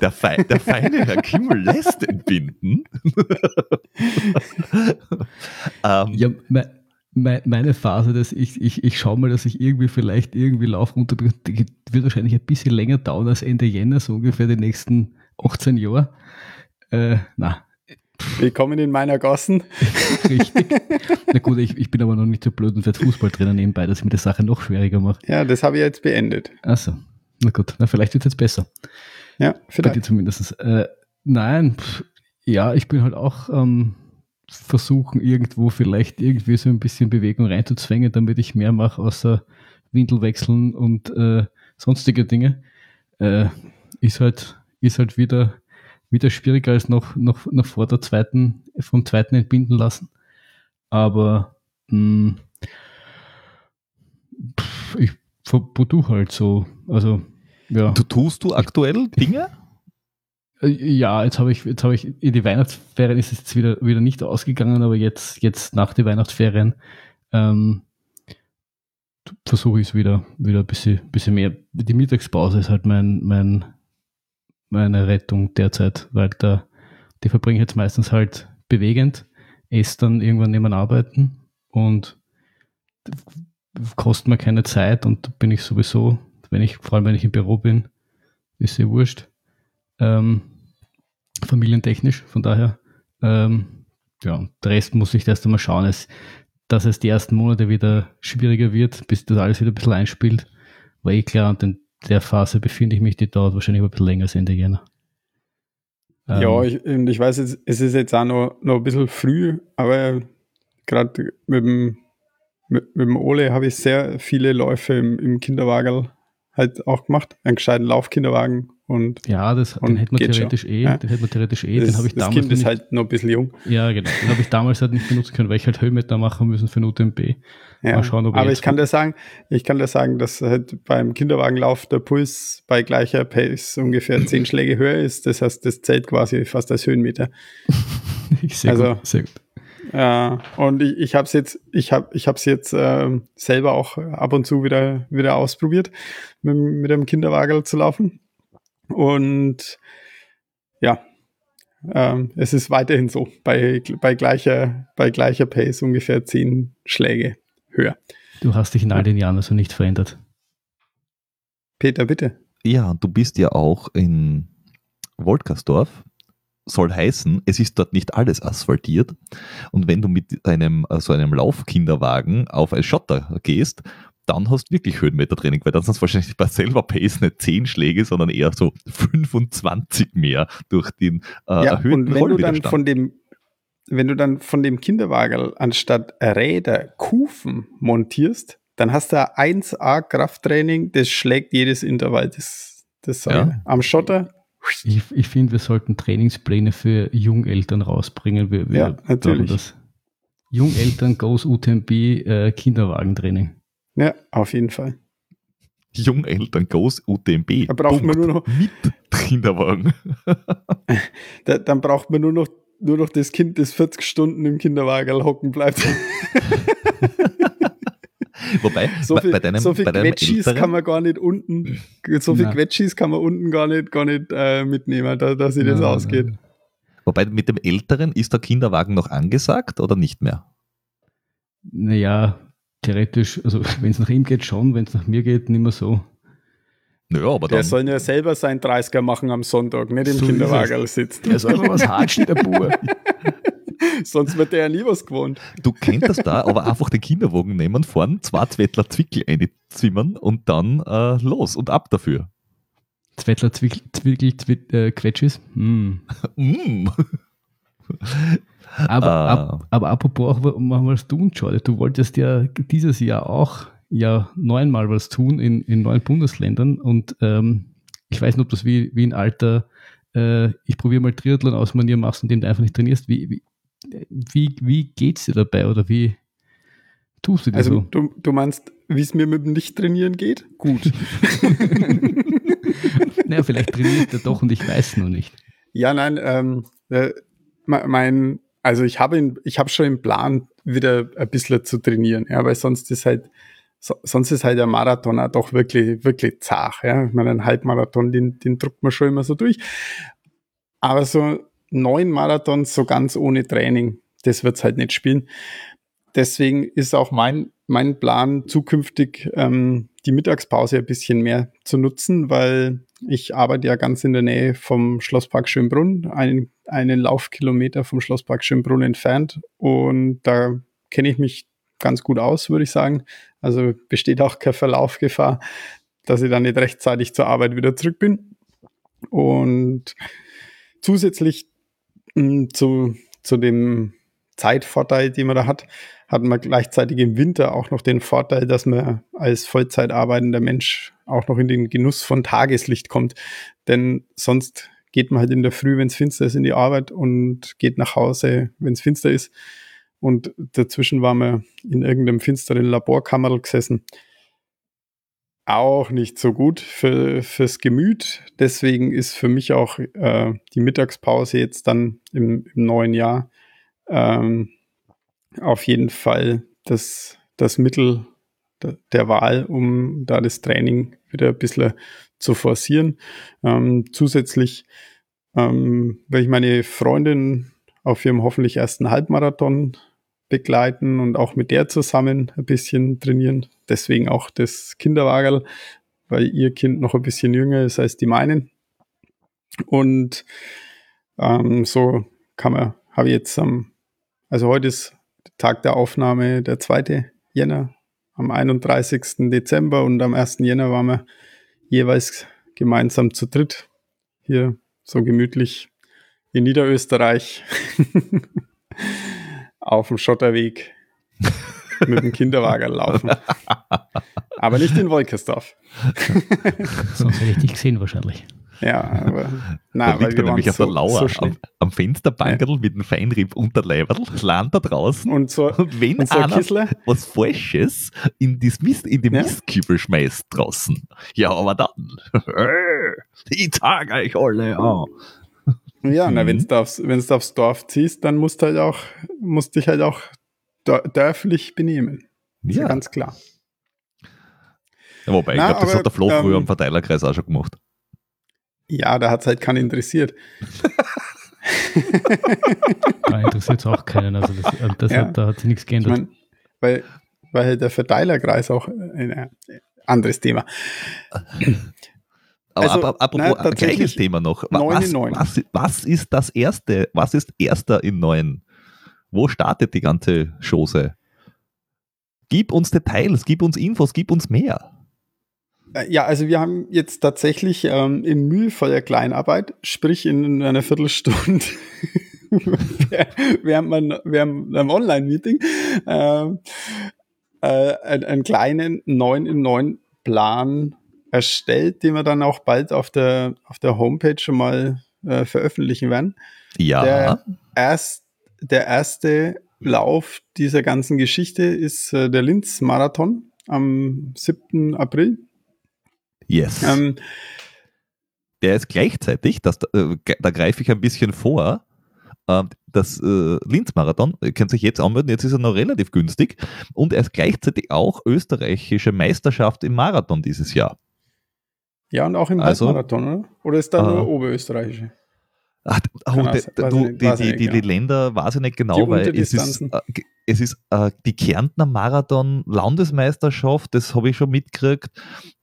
der, Fe der, feine Herr Kimmel lässt entbinden. ähm, ja, me meine Phase, dass ich, ich, ich schaue mal, dass ich irgendwie vielleicht irgendwie Lauf runter wird wahrscheinlich ein bisschen länger dauern als Ende Jänner, so ungefähr die nächsten 18 Jahre. Äh, na, Willkommen in meiner Gassen. Richtig. Na gut, ich, ich bin aber noch nicht so blöd und werde Fußballtrainer nebenbei, dass ich mir die Sache noch schwieriger mache. Ja, das habe ich jetzt beendet. Achso. Na gut, na vielleicht wird es jetzt besser. Ja, vielleicht. Bei dir zumindest. Äh, nein, pff, ja, ich bin halt auch ähm, versuchen, irgendwo vielleicht irgendwie so ein bisschen Bewegung reinzuzwängen, damit ich mehr mache, außer Windel wechseln und äh, sonstige Dinge. Äh, ist halt, ist halt wieder wieder schwieriger als noch, noch, noch vor der zweiten, vom zweiten entbinden lassen. Aber mh, hm, ich verbuche halt so. Also, ja. Du tust du aktuell Dinge? Äh, ja, jetzt habe ich, jetzt habe ich, in die Weihnachtsferien ist es jetzt wieder, wieder nicht ausgegangen, aber jetzt, jetzt nach den Weihnachtsferien ähm, versuche ich es wieder, wieder ein bisschen, bisschen mehr. Die Mittagspause ist halt mein, mein meine Rettung derzeit, weil da, die verbringe ich jetzt meistens halt bewegend, esse dann irgendwann neben Arbeiten und kostet mir keine Zeit und bin ich sowieso, wenn ich, vor allem wenn ich im Büro bin, ist sehr wurscht. Ähm, familientechnisch, von daher, ähm, ja, der Rest muss ich erst einmal schauen, es, dass es die ersten Monate wieder schwieriger wird, bis das alles wieder ein bisschen einspielt, war eh klar und den der Phase befinde ich mich, die dauert wahrscheinlich ein bisschen länger als Ende Jänner. Ähm, ja, ich, ich weiß, es ist jetzt auch noch, noch ein bisschen früh, aber gerade mit dem, mit, mit dem Ole habe ich sehr viele Läufe im, im Kinderwagel halt auch gemacht. Einen gescheiten Laufkinderwagen und. Ja, das, und den hätte man theoretisch schon. eh, Ja. den hätte man theoretisch eh, das, den habe ich das damals Kind ist halt noch ein bisschen jung. ja genau, den habe ich damals halt nicht benutzen können, weil ich halt Höhenmeter machen müssen für eine UTMB. Ja. Mal schauen, ob er Aber ich kann dir sagen, ich kann dir sagen, dass halt beim Kinderwagenlauf der Puls bei gleicher Pace ungefähr zehn Schläge höher ist. Das heißt, das zählt quasi fast als Höhenmeter. sehr Also- gut, sehr gut. Ja, und ich, ich habe es jetzt, ich habe, ich habe es jetzt ähm, selber auch ab und zu wieder wieder ausprobiert, mit, mit dem Kinderwagen zu laufen. Und ja, ähm, es ist weiterhin so bei bei gleicher bei gleicher Pace ungefähr zehn Schläge höher. Du hast dich in all den Jahren also nicht verändert. Peter, bitte. Ja, du bist ja auch in Wolkersdorf. Soll heißen, es ist dort nicht alles asphaltiert. Und wenn du mit einem äh, so einem Laufkinderwagen auf ein Schotter gehst, dann hast du wirklich Höhenmetertraining, weil dann sind es wahrscheinlich bei selber Pace nicht 10 Schläge, sondern eher so 25 mehr durch den äh, ja, erhöhten und wenn du dann von dem wenn du dann von dem Kinderwagen anstatt Räder Kufen montierst, dann hast du ein 1A Krafttraining, das schlägt jedes Intervall. Das, das sag Ja. Am Schotter, Ich, ich finde, wir sollten Trainingspläne für Jungeltern rausbringen. Wir, wir Ja, natürlich. Das. Jungeltern Goes UTMB äh, Kinderwagentraining. ja, auf jeden Fall. Jungeltern Goes UTMB. Da braucht man Punkt. nur noch, Mit Kinderwagen. da, dann braucht man nur noch, nur noch das Kind, das 40 Stunden im Kinderwagen hocken bleibt. Wobei, So bei, viel, bei deinem, so viel bei deinem Quetschis älteren, kann man gar nicht unten, so viel. Quetschis kann man unten gar nicht, gar nicht äh, mitnehmen, da, dass sich das Na, ausgeht. wobei mit dem älteren ist der Kinderwagen noch angesagt oder nicht mehr? Naja, theoretisch, also wenn es nach ihm geht, schon, wenn es nach mir geht, nicht mehr so. Naja, aber Der dann, soll ja selber sein 30er machen am Sonntag, nicht im So Kinderwagen sitzen. Der soll aber was hatschen, der Bub. Sonst wird der ja nie was gewohnt. du könntest da aber einfach den Kinderwagen nehmen, vorn zwei Zwettler Zwickel einzimmern und dann äh, los und ab dafür. Zwettler Zwickel, Zwickel, Zwick, äh, Quetschis. Hm. Mm. Aber, Ah. ab, aber apropos auch machen wir was tun, Jordi. Du wolltest ja dieses Jahr auch ja neunmal was tun in, in neun Bundesländern und ähm, ich weiß nicht, ob das wie, wie ein alter äh, ich probiere mal Triathlon aus Manier machst, indem du einfach nicht trainierst. Wie, wie, wie, wie geht's dir dabei oder wie tust du dir Also so? du, du meinst, wie es mir mit dem Nicht-Trainieren geht? Gut. Naja, vielleicht trainiert er doch und ich weiß nur nicht. ja, nein, ähm, äh, me- mein, also ich habe ihn, ich habe schon im Plan, wieder ein bisschen zu trainieren, ja, weil sonst ist halt, so, sonst ist halt der Marathon auch doch wirklich, wirklich zart, ja. Ich meine, ein Halbmarathon, den, den druckt man schon immer so durch. Aber so neun Marathons so ganz ohne Training, das wird's halt nicht spielen. Deswegen ist auch mein, mein Plan, zukünftig ähm, die Mittagspause ein bisschen mehr zu nutzen, weil ich arbeite ja ganz in der Nähe vom Schlosspark Schönbrunn, einen, einen Laufkilometer vom Schlosspark Schönbrunn entfernt. Und da kenne ich mich ganz gut aus, würde ich sagen. Also besteht auch keine Verlaufgefahr, dass ich dann nicht rechtzeitig zur Arbeit wieder zurück bin. Und zusätzlich zu, zu dem Zeitvorteil, den man da hat, hat man gleichzeitig im Winter auch noch den Vorteil, dass man als Vollzeit arbeitender Mensch auch noch in den Genuss von Tageslicht kommt. Denn sonst geht man halt in der Früh, wenn es finster ist, in die Arbeit und geht nach Hause, wenn es finster ist. Und dazwischen waren wir in irgendeinem finsteren Laborkammer gesessen. Auch nicht so gut für, fürs Gemüt. Deswegen ist für mich auch äh, die Mittagspause jetzt dann im, im neuen Jahr ähm, auf jeden Fall das, das Mittel der, Wahl, um da das Training wieder ein bisschen zu forcieren. Ähm, zusätzlich ähm, werde ich meine Freundin auf ihrem hoffentlich ersten Halbmarathon begleiten und auch mit der zusammen ein bisschen trainieren. Deswegen auch das Kinderwagerl, weil ihr Kind noch ein bisschen jünger ist als die meinen. Und ähm, so kann man, habe ich jetzt am, also heute ist Tag der Aufnahme der 2. Jänner, am 31. Dezember und am 1. Jänner waren wir jeweils gemeinsam zu dritt hier so gemütlich in Niederösterreich auf dem Schotterweg mit dem Kinderwagen laufen. Aber nicht in Wolkersdorf. Sonst hätte ich dich gesehen wahrscheinlich. Ja, aber na, weil wir nämlich auf so, der Lauer so am, am Fensterbankerl ja. mit dem Feinrieb Unterleiberl, land da draußen. Und, so, und wenn und so einer Kissler. was Falsches in, das Mist, in den ja? Mistkübel schmeißt draußen, ja, aber dann, ich zeige euch alle an. Ja, mhm. na, wenn du aufs, wenn's aufs Dorf ziehst, dann musst du halt auch, musst dich halt auch dörflich benehmen. Ist ja. ganz klar. Ja, wobei, na, ich glaube, das hat der Flo ähm, früher am Verteilerkreis auch schon gemacht. Ja, da hat es halt keinen interessiert. da interessiert es auch keinen. Also das, äh, das ja. hat, da hat sich nichts geändert. Ich mein, weil, weil halt der Verteilerkreis auch ein äh, anderes Thema. Aber also, apropos na, gleiches Thema noch. Was, was, was, ist das erste? Was ist erster in neun? Wo startet die ganze Chose? Gib uns Details, gib uns Infos, gib uns mehr. Äh, ja, also wir haben jetzt tatsächlich ähm, in mühevoller Kleinarbeit, sprich in einer Viertelstunde während, man, während einem Online-Meeting, äh, äh, einen kleinen 9 in 9 Plan erstellt, den wir dann auch bald auf der, auf der Homepage schon mal äh, veröffentlichen werden. Ja. Der, erst, der erste Lauf dieser ganzen Geschichte ist äh, der Linz-Marathon am 7. April. Yes. Ähm, der ist gleichzeitig, das, äh, da greife ich ein bisschen vor, äh, das äh, Linz-Marathon, ihr könnt sich jetzt anmelden, jetzt ist er noch relativ günstig und er ist gleichzeitig auch österreichische Meisterschaft im Marathon dieses Jahr. Ja, und auch im also, Halbmarathon, oder? Oder ist da nur äh, oberösterreichische? Ach, oh, de, du, die, die, die, die, Länder weiß ich nicht genau, weil es ist, äh, es ist äh, die Kärntner Marathon Landesmeisterschaft, das habe ich schon mitgekriegt.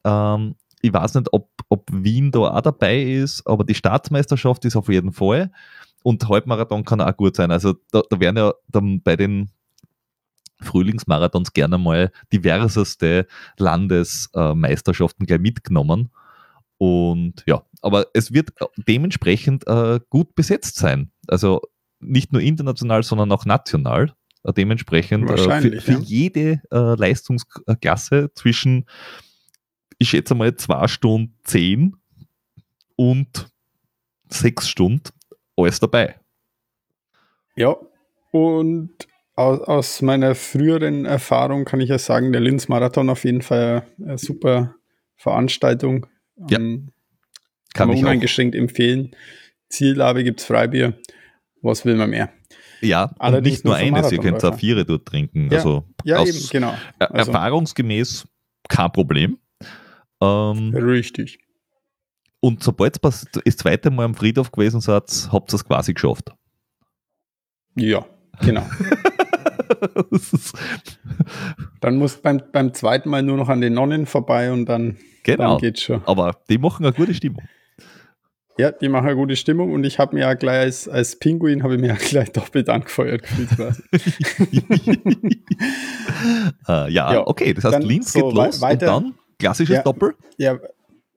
Ähm, ich weiß nicht, ob, ob Wien da auch dabei ist, aber die Staatsmeisterschaft ist auf jeden Fall. Und Halbmarathon kann auch gut sein. Also da, da werden ja dann bei den Frühlingsmarathons gerne mal diverseste Landesmeisterschaften gleich mitgenommen. Und ja, aber es wird dementsprechend äh, gut besetzt sein. Also nicht nur international, sondern auch national. Äh, dementsprechend äh, für, für ja. jede äh, Leistungsklasse zwischen, ich schätze mal, zwei Stunden zehn und sechs Stunden alles dabei. Ja, und aus, aus meiner früheren Erfahrung kann ich ja sagen, der Linz-Marathon auf jeden Fall eine super Veranstaltung ja. Ähm, kann, man uneingeschränkt empfehlen. Zielhabe gibt es Freibier. Was will man mehr? Ja, und nicht nur eines, ihr könnt auch vier dort trinken. Ja, also ja eben, genau. Also, erfahrungsgemäß kein Problem. Ähm, richtig. Und sobald ihr das zweite Mal am Friedhof gewesen seid, habt ihr es quasi geschafft. Ja, genau. dann muss beim, beim zweiten Mal nur noch an den Nonnen vorbei und dann Genau. Dann geht's schon. Aber die machen eine gute Stimmung. Ja, die machen eine gute Stimmung und ich habe mir ja gleich als, als Pinguin habe ich mir ja gleich doppelt angefeuert gefühlt quasi. uh, ja, ja, okay, das heißt, Linz so geht los weiter, und dann klassisches ja, Doppel. Ja,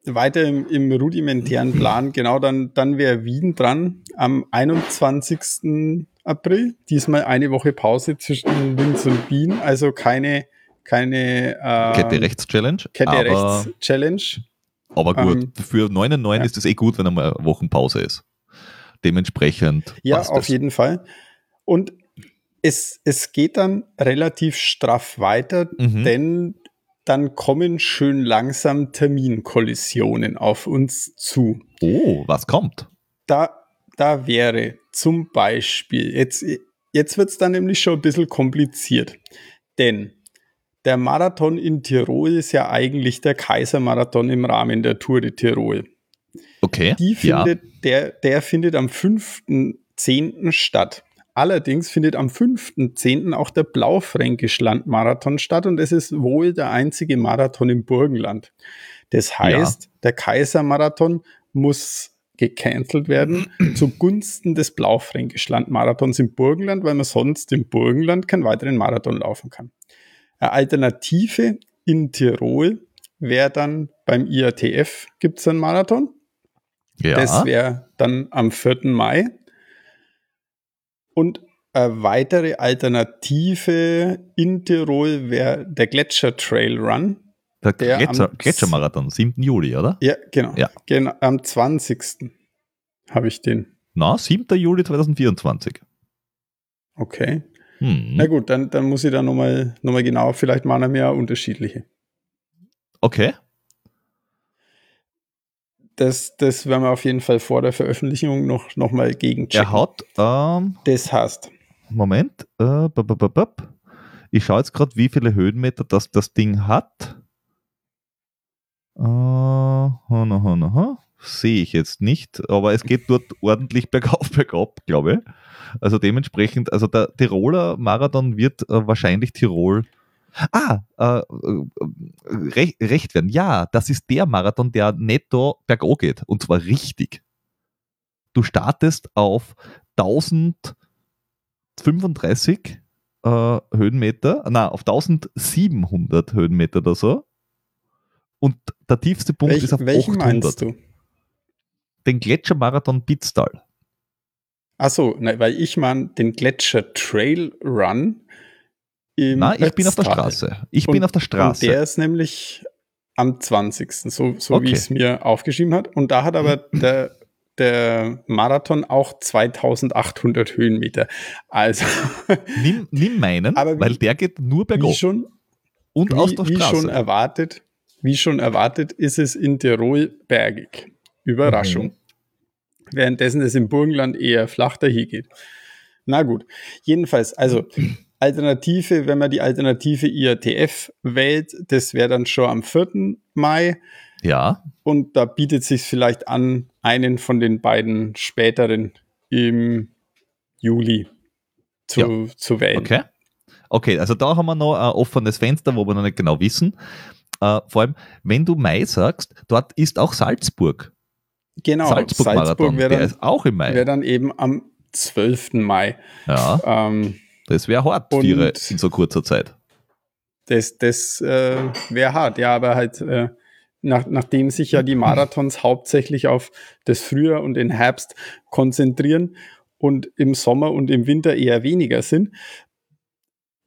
weiter im, im rudimentären Plan, genau, dann, dann wäre Wien dran am 21. April. Diesmal eine Woche Pause zwischen Linz und Wien, also keine keine äh, Kette Rechts Challenge. Kette Rechts Challenge. Aber gut, ähm, für 9 und 9 ja. ist es eh gut, wenn einmal Wochenpause ist. Dementsprechend. Ja, auf das. jeden Fall. Und es, es geht dann relativ straff weiter, mhm. denn dann kommen schön langsam Terminkollisionen auf uns zu. Oh, was kommt? Da, da wäre zum Beispiel, jetzt, jetzt wird es dann nämlich schon ein bisschen kompliziert. Denn der Marathon in Tirol ist ja eigentlich der Kaisermarathon im Rahmen der Tour de Tirol. Okay. Die findet, ja. der, der findet am 5.10. statt. Allerdings findet am 5.10. auch der Blaufränkisch-Landmarathon statt und es ist wohl der einzige Marathon im Burgenland. Das heißt, ja. der Kaisermarathon muss gecancelt werden zugunsten des Blaufränkisch-Landmarathons im Burgenland, weil man sonst im Burgenland keinen weiteren Marathon laufen kann. Eine Alternative in Tirol wäre dann beim IATF gibt es einen Marathon. Ja. Das wäre dann am 4. Mai. Und eine weitere Alternative in Tirol wäre der Gletscher Trail Run. Der, der Gletscher, Gletschermarathon, 7. Juli, oder? Ja, genau. Ja. genau am 20. habe ich den. Na, 7. Juli 2024. Okay. Hm. Na gut, dann, dann muss ich da nochmal noch mal genau, vielleicht machen wir unterschiedliche. Okay. Das, das werden wir auf jeden Fall vor der Veröffentlichung noch, noch mal gegenchecken. Er hat. Ähm, das heißt. Moment. Äh, ich schaue jetzt gerade, wie viele Höhenmeter das, das Ding hat. Uh, Sehe ich jetzt nicht, aber es geht dort ordentlich bergauf, bergab, glaube ich. Also dementsprechend, also der Tiroler Marathon wird äh, wahrscheinlich Tirol. Ah, äh, äh, recht, recht werden. Ja, das ist der Marathon, der netto bergauf geht. Und zwar richtig. Du startest auf 1035 äh, Höhenmeter, na, auf 1700 Höhenmeter oder so. Und der tiefste Punkt Welch, ist auf 800. du? Den Gletschermarathon Bitztal. Achso, weil ich meine den Gletscher Trail Run im Nein, ich bin auf der Straße. Ich und, bin auf der Straße. der ist nämlich am 20. So, so okay. wie es mir aufgeschrieben hat. Und da hat aber der, der Marathon auch 2800 Höhenmeter. Also. nimm, nimm meinen, aber wie, weil der geht nur bergauf. Schon, und wie, aus der Straße. Wie schon erwartet, wie schon erwartet, ist es in Tirol bergig. Überraschung. Mhm währenddessen es im Burgenland eher flach dahin geht. Na gut, jedenfalls, also Alternative, wenn man die Alternative IATF wählt, das wäre dann schon am 4. Mai. Ja. Und da bietet sich vielleicht an, einen von den beiden späteren im Juli zu, ja. zu wählen. Okay. Okay, also da haben wir noch ein offenes Fenster, wo wir noch nicht genau wissen. Uh, vor allem, wenn du Mai sagst, dort ist auch Salzburg. Genau, Salzburg, Salzburg wäre dann, auch im Mai. Wäre dann eben am 12. Mai. Ja. Ähm, das wäre hart Tiere in so kurzer Zeit. Das, das äh, wäre hart, ja, aber halt, äh, nach, nachdem sich ja die Marathons hauptsächlich auf das Frühjahr und den Herbst konzentrieren und im Sommer und im Winter eher weniger sind,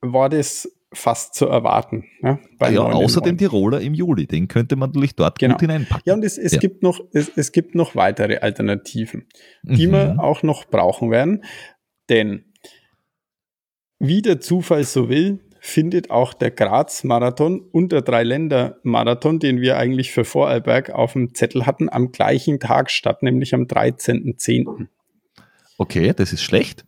war das fast zu erwarten. Ja, ja außer dem Tiroler im Juli, den könnte man natürlich dort genau. gut hineinpacken. Ja, und es, es ja. gibt noch, es, es gibt noch weitere Alternativen, die mhm. wir auch noch brauchen werden. Denn wie der Zufall so will, findet auch der Graz-Marathon und der Dreiländer-Marathon, den wir eigentlich für Vorarlberg auf dem Zettel hatten, am gleichen Tag statt, nämlich am 13.10. Okay, das ist schlecht.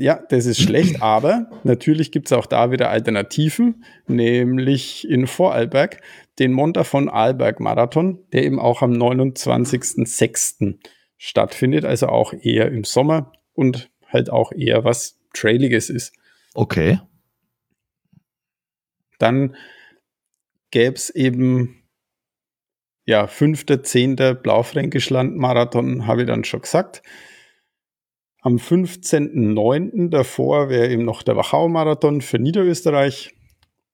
Ja, das ist schlecht, aber natürlich gibt es auch da wieder Alternativen, nämlich in Vorarlberg den Monta von Arlberg Marathon, der eben auch am 29.06. stattfindet, also auch eher im Sommer und halt auch eher was Trailiges ist. Okay. Dann gäbe es eben ja, 5.10. Blaufränkischland Marathon, habe ich dann schon gesagt. Am 15.09. davor wäre eben noch der Wachau-Marathon für Niederösterreich.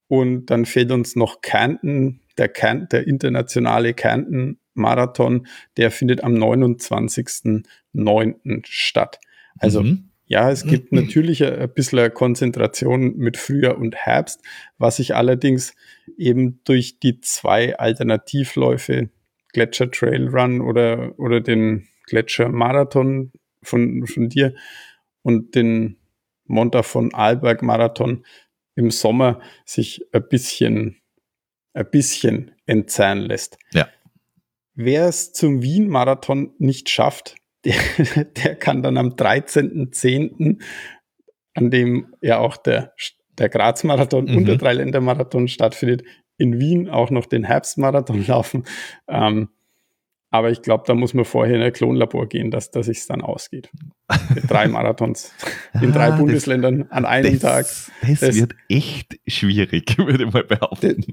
Und dann fehlt uns noch Kärnten, der, Kärnten, der internationale Kärnten-Marathon, der findet am 29.09. statt. Also mhm. ja, es gibt natürlich ein, ein bisschen Konzentration mit Frühjahr und Herbst, was sich allerdings eben durch die zwei Alternativläufe, Gletscher Trail Run oder, oder den Gletscher Marathon von, von dir und den Monta von Arlberg Marathon im Sommer sich ein bisschen, ein bisschen entzerren lässt. Ja. Wer es zum Wien-Marathon nicht schafft, der, der kann dann am 13.10., an dem ja auch der, der Graz-Marathon mhm. und der Dreiländer-Marathon stattfindet, in Wien auch noch den Herbstmarathon laufen. Ähm, aber ich glaube, da muss man vorher in ein Klonlabor gehen, dass, dass es dann ausgeht. Mit drei Marathons in drei ah, Bundesländern das, an einem das, Tag. Das, das, wird echt schwierig, würde ich mal behaupten.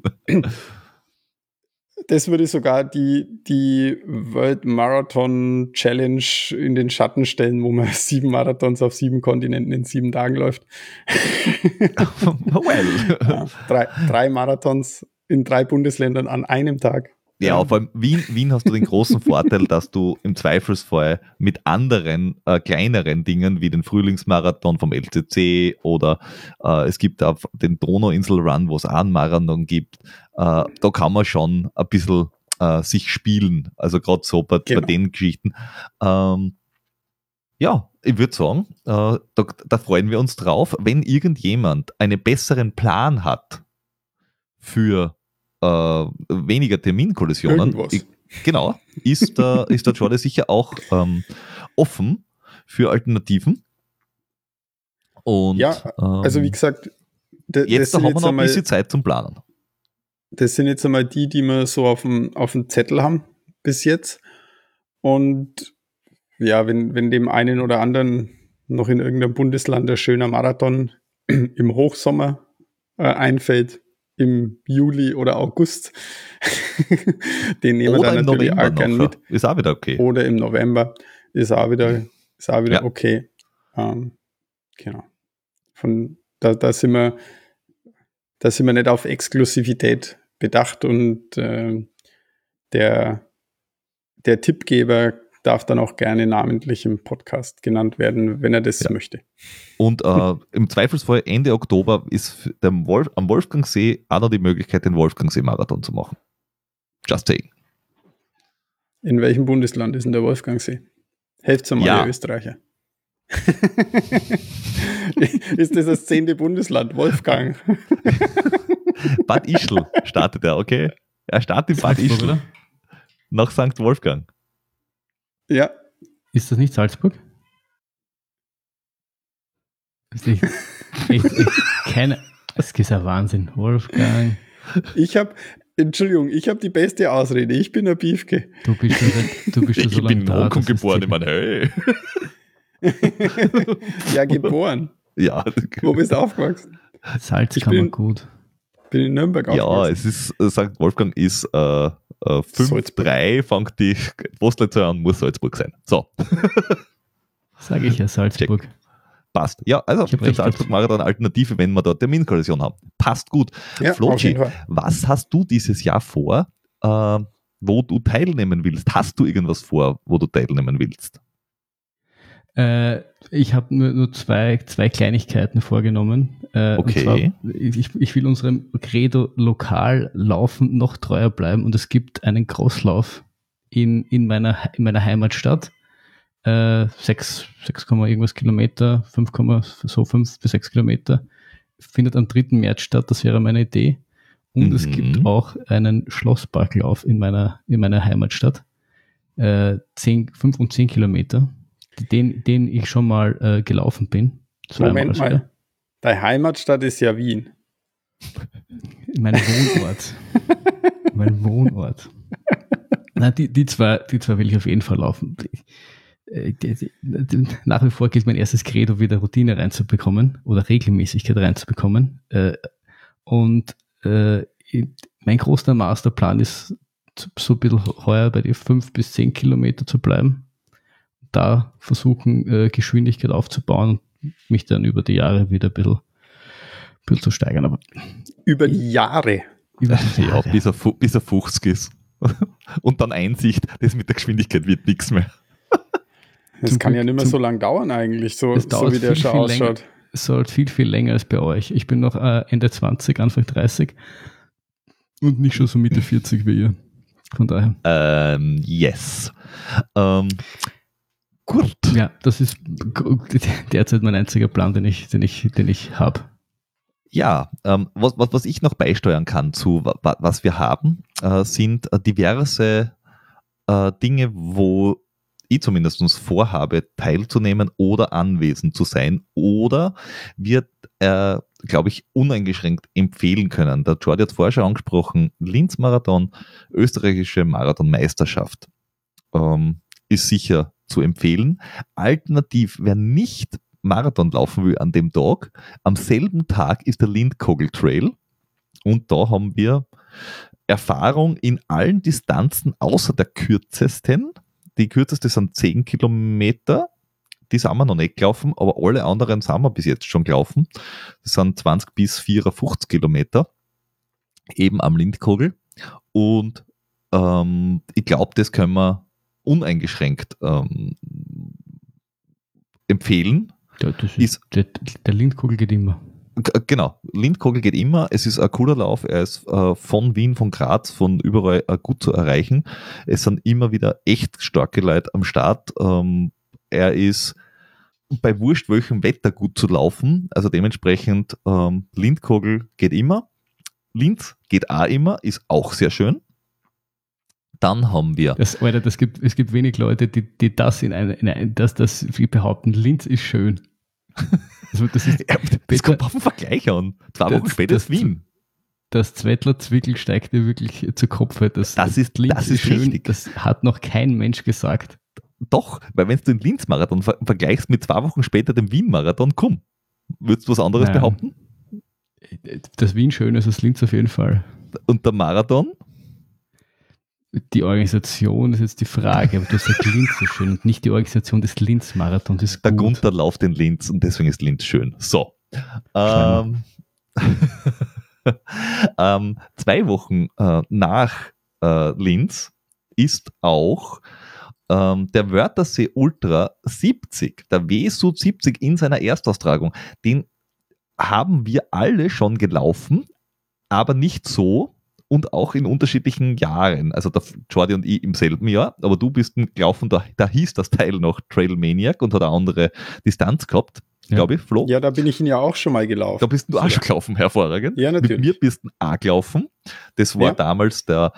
Das würde sogar die, die World Marathon Challenge in den Schatten stellen, wo man sieben Marathons auf sieben Kontinenten in sieben Tagen läuft. well. Ja, drei, drei Marathons in drei Bundesländern an einem Tag. Ja, vor allem Wien, Wien hast du den großen Vorteil, dass du im Zweifelsfall mit anderen äh, kleineren Dingen wie den Frühlingsmarathon vom LCC oder äh, es gibt auch den Donauinsel-Run, wo es auch einen Marathon gibt, äh, da kann man schon ein bisschen äh, sich spielen. Also gerade so bei, genau. bei, den Geschichten. Ähm, ja, ich würde sagen, äh, da, da freuen wir uns drauf, wenn irgendjemand einen besseren Plan hat für äh, weniger Terminkollisionen, ich, genau, ist, äh, ist der Jordi sicher auch ähm, offen für Alternativen. Und, ja, also wie ähm, gesagt, jetzt haben wir noch ein bisschen Zeit zum Planen. Das sind jetzt einmal die, die wir so auf dem, auf dem Zettel haben bis jetzt. Und ja, wenn, wenn dem einen oder anderen noch in irgendeinem Bundesland ein schöner Marathon im Hochsommer äh, einfällt, im Juli oder August. Den nehmen oder wir dann natürlich auch gern mit. Ist auch wieder okay. Oder im November ist auch wieder, ist auch wieder ja. okay. Ähm, genau. Von, da, da sind wir, da sind wir nicht auf Exklusivität bedacht und äh, der, der Tippgeber darf dann auch gerne namentlich im Podcast genannt werden, wenn er das ja. möchte. Und äh, im Zweifelsfall Ende Oktober ist Wolf, am Wolfgangsee auch noch die Möglichkeit, den Wolfgangsee-Marathon zu machen. Just saying. In welchem Bundesland ist denn der Wolfgangsee? Helft mal, ja. Österreicher. ist das das zehnte Bundesland? Wolfgang. Bad Ischl startet er, okay? Er startet in Bad Ischl. Nach St. Wolfgang. Ja. Ist das nicht Salzburg? Ich, ich, ich, keine, es ist ein Wahnsinn. Wolfgang. Ich habe, Entschuldigung, ich habe die beste Ausrede. Ich bin ein Biefke. Du bist schon, du bist schon so lange da. Ich bin in geboren, ich meine, hey. ja, geboren. Ja. Wo bist du aufgewachsen? Salz kann man gut. Bin in Nürnberg Ja, es ist, St. Wolfgang ist äh, 5-3 äh, fängt die Postleitzahl an, muss Salzburg sein. So. Sage ich ja, Salzburg. Check. Passt. Ja, also für den Salzburg-Marathon Alternative, wenn wir da Terminkollision haben. Passt gut. Ja, Flotschi, was hast du dieses Jahr vor, äh, wo du teilnehmen willst? Hast du irgendwas vor, wo du teilnehmen willst? Äh, ich habe nur, nur zwei, zwei Kleinigkeiten vorgenommen. Äh, okay. Zwar, ich, ich will unserem Credo lokal laufen noch treuer bleiben und es gibt einen Crosslauf in, in, meiner, in meiner Heimatstadt. Äh, 6, 6, irgendwas Kilometer, 5, so 5 bis 6 Kilometer. Findet am 3. März statt, das wäre meine Idee. Und mhm. es gibt auch einen Schlossparklauf in meiner, in meiner Heimatstadt. Äh, 10, 5 und 10 Kilometer den, den ich schon mal äh, gelaufen bin. Moment mal. Deine Heimatstadt ist ja Wien. Mein Wohnort. mein Wohnort. Na, die, die, zwei, die zwei will ich auf jeden Fall laufen. Äh, nach wie vor geht mein erstes Credo wieder Routine reinzubekommen oder Regelmäßigkeit reinzubekommen. Äh, und äh, mein großer Masterplan ist, so ein bisschen heuer bei die fünf bis zehn Kilometer zu bleiben da versuchen, äh, Geschwindigkeit aufzubauen und mich dann über die Jahre wieder ein bisschen, ein bisschen zu steigern. Aber über die Jahre? Über die Jahre. Ja, bis er, bis er 50 ist. und dann Einsicht, das mit der Geschwindigkeit wird nichts mehr. Das kann ja nicht mehr so lange dauern eigentlich, so, so wie der schon ausschaut. Es dauert viel, viel länger als bei euch. Ich bin noch äh, Ende 20, Anfang 30 und nicht schon so Mitte 40 wie ihr. Von daher. Ähm, yes. Ähm, Gut. Ja, das ist derzeit mein einziger Plan, den ich, den ich, den ich habe. Ja, ähm, was, was, was ich noch beisteuern kann zu was wir haben, äh, sind äh, diverse äh, Dinge, wo ich zumindest vorhabe, teilzunehmen oder anwesend zu sein oder wir, äh, glaube ich, uneingeschränkt empfehlen können. Der Jordi hat vorher schon angesprochen, Linz-Marathon, österreichische Marathonmeisterschaft ähm, ist sicher zu empfehlen. Alternativ, wer nicht Marathon laufen will an dem Tag, am selben Tag ist der Lindkogel Trail und da haben wir Erfahrung in allen Distanzen außer der kürzesten. Die kürzeste sind 10 Kilometer. Die sind wir noch nicht gelaufen, aber alle anderen sind wir bis jetzt schon gelaufen. Das sind 20 bis 54 Kilometer, eben am Lindkogel. Und ähm, ich glaube, das können wir uneingeschränkt ähm, empfehlen. Ja, ist, ist, der, der Lindkugel geht immer. Genau, Lindkogel geht immer. Es ist ein cooler Lauf. Er ist äh, von Wien, von Graz, von überall äh, gut zu erreichen. Es sind immer wieder echt starke Leute am Start. Ähm, er ist bei wurscht welchem Wetter gut zu laufen. Also dementsprechend ähm, Lindkogel geht immer. Linz geht auch immer, ist auch sehr schön. Dann haben wir. Das, Alter, das gibt, es gibt wenig Leute, die, die das in eine, in eine das, das behaupten. Linz ist schön. Also das, ist ja, das kommt auf den Vergleich an. Zwei Wochen später ist Wien. Das Zwettler Zwickel steigt dir wirklich zu Kopf. Das, das ist, Linz das ist schön. Richtig. Das hat noch kein Mensch gesagt. Doch, weil wenn du den Linz-Marathon ver vergleichst mit zwei Wochen später dem Wien-Marathon, komm, würdest du was anderes Nein. behaupten? Das Wien schön ist das Linz auf jeden Fall. Und der Marathon? Die Organisation ist jetzt die Frage, aber du sagst Linz so schön und nicht die Organisation des Linz-Marathons ist Der Gunther läuft in Linz und deswegen ist Linz schön. So. Ähm, ähm, zwei Wochen äh, nach äh, Linz ist auch ähm, der Wörthersee Ultra 70, der WSU 70 in seiner Erstaustragung. Den haben wir alle schon gelaufen, aber nicht so, und auch in unterschiedlichen Jahren. Also der Jordi und ich im selben Jahr, aber du bist gelaufen, da, da hieß das Teil noch Trail Maniac und hat eine andere Distanz gehabt, ja. glaube ich, Flo. Ja, da bin ich ihn ja auch schon mal gelaufen. Da bist du auch schon gelaufen, hervorragend. Ja, natürlich. Mit mir bist du auch gelaufen. Das war ja. damals der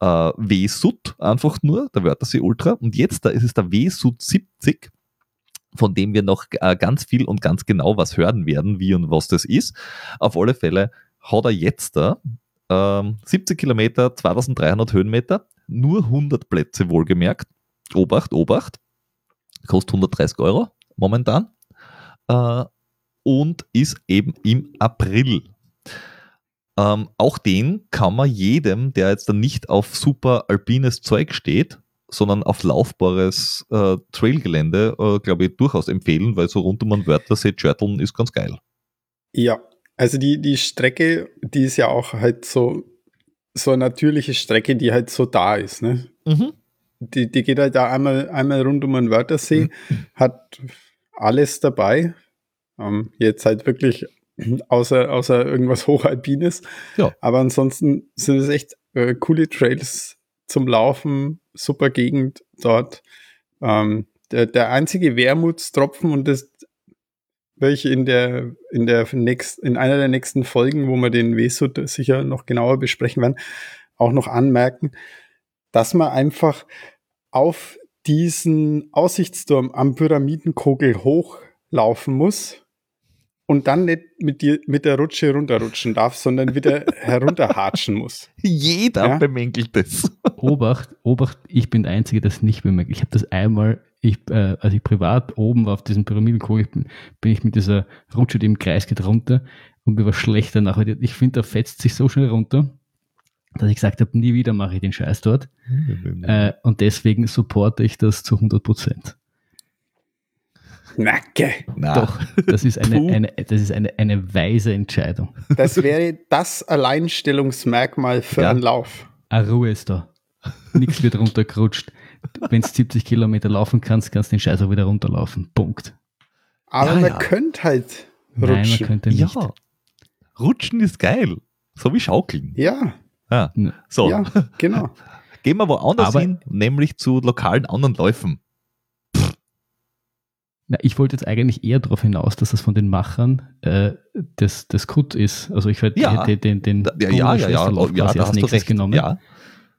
äh, W-Sud, einfach nur, der Wörthersee Ultra. Und jetzt da ist es der W-Sud 70 von dem wir noch äh, ganz viel und ganz genau was hören werden, wie und was das ist. Auf alle Fälle hat er jetzt da ähm, 70 Kilometer, 2300 Höhenmeter, nur 100 Plätze wohlgemerkt. Obacht, Obacht. Kostet 130 Euro momentan. Äh, und ist eben im April. Ähm, auch den kann man jedem, der jetzt dann nicht auf super alpines Zeug steht, sondern auf laufbares äh, Trailgelände, äh, glaube ich, durchaus empfehlen, weil so rund um einen Wörthersee Chörteln ist ganz geil. Ja, also die, die Strecke, die ist ja auch halt so, so eine natürliche Strecke, die halt so da ist. Ne? Mhm. Die, die geht halt da einmal, einmal rund um den Wörthersee, mhm. hat alles dabei. Ähm, jetzt halt wirklich außer, außer irgendwas Hochalpines. Ja. Aber ansonsten sind es echt äh, coole Trails zum Laufen, super Gegend dort. Ähm, der, der einzige Wermutstropfen, und das welche in der, in der nächst, in einer der nächsten Folgen, wo wir den Wesut sicher noch genauer besprechen werden, auch noch anmerken, dass man einfach auf diesen Aussichtsturm am Pyramidenkogel hochlaufen muss und dann nicht mit, dir, mit der Rutsche runterrutschen darf, sondern wieder herunterhatschen muss. Jeder ja? bemängelt das. Obacht, Obacht, ich bin der Einzige, der das nicht bemängelt. Ich habe das einmal ich, äh, als ich privat oben war auf diesem Pyramidenkugel, bin, bin ich mit dieser Rutsche, die im Kreis geht, runter und mir war schlecht danach. Ich finde, da fetzt sich so schnell runter, dass ich gesagt habe, nie wieder mache ich den Scheiß dort. äh, und deswegen supporte ich das zu 100 Prozent. Nacke. Na. Doch, das ist eine, eine, das ist eine, eine weise Entscheidung. Das wäre das Alleinstellungsmerkmal für ja. einen Lauf. Eine Ruhe ist da. Nichts wird runtergerutscht wenn du 70 Kilometer laufen kannst, kannst du den Scheiß auch wieder runterlaufen. Punkt. Aber ja, man ja. könnte halt rutschen. Nein, man könnte nicht. Ja. Rutschen ist geil. So wie Schaukeln. Ja. ja. So. Ja, genau. Gehen wir woanders Aber, hin, nämlich zu lokalen anderen Läufen. Na, ich wollte jetzt eigentlich eher darauf hinaus, dass das von den Machern äh, das, das Kut ist. Also ich hätte ja. den, den, den ja, ja, ja, ja, ja, ja, als nächstes genommen. Ja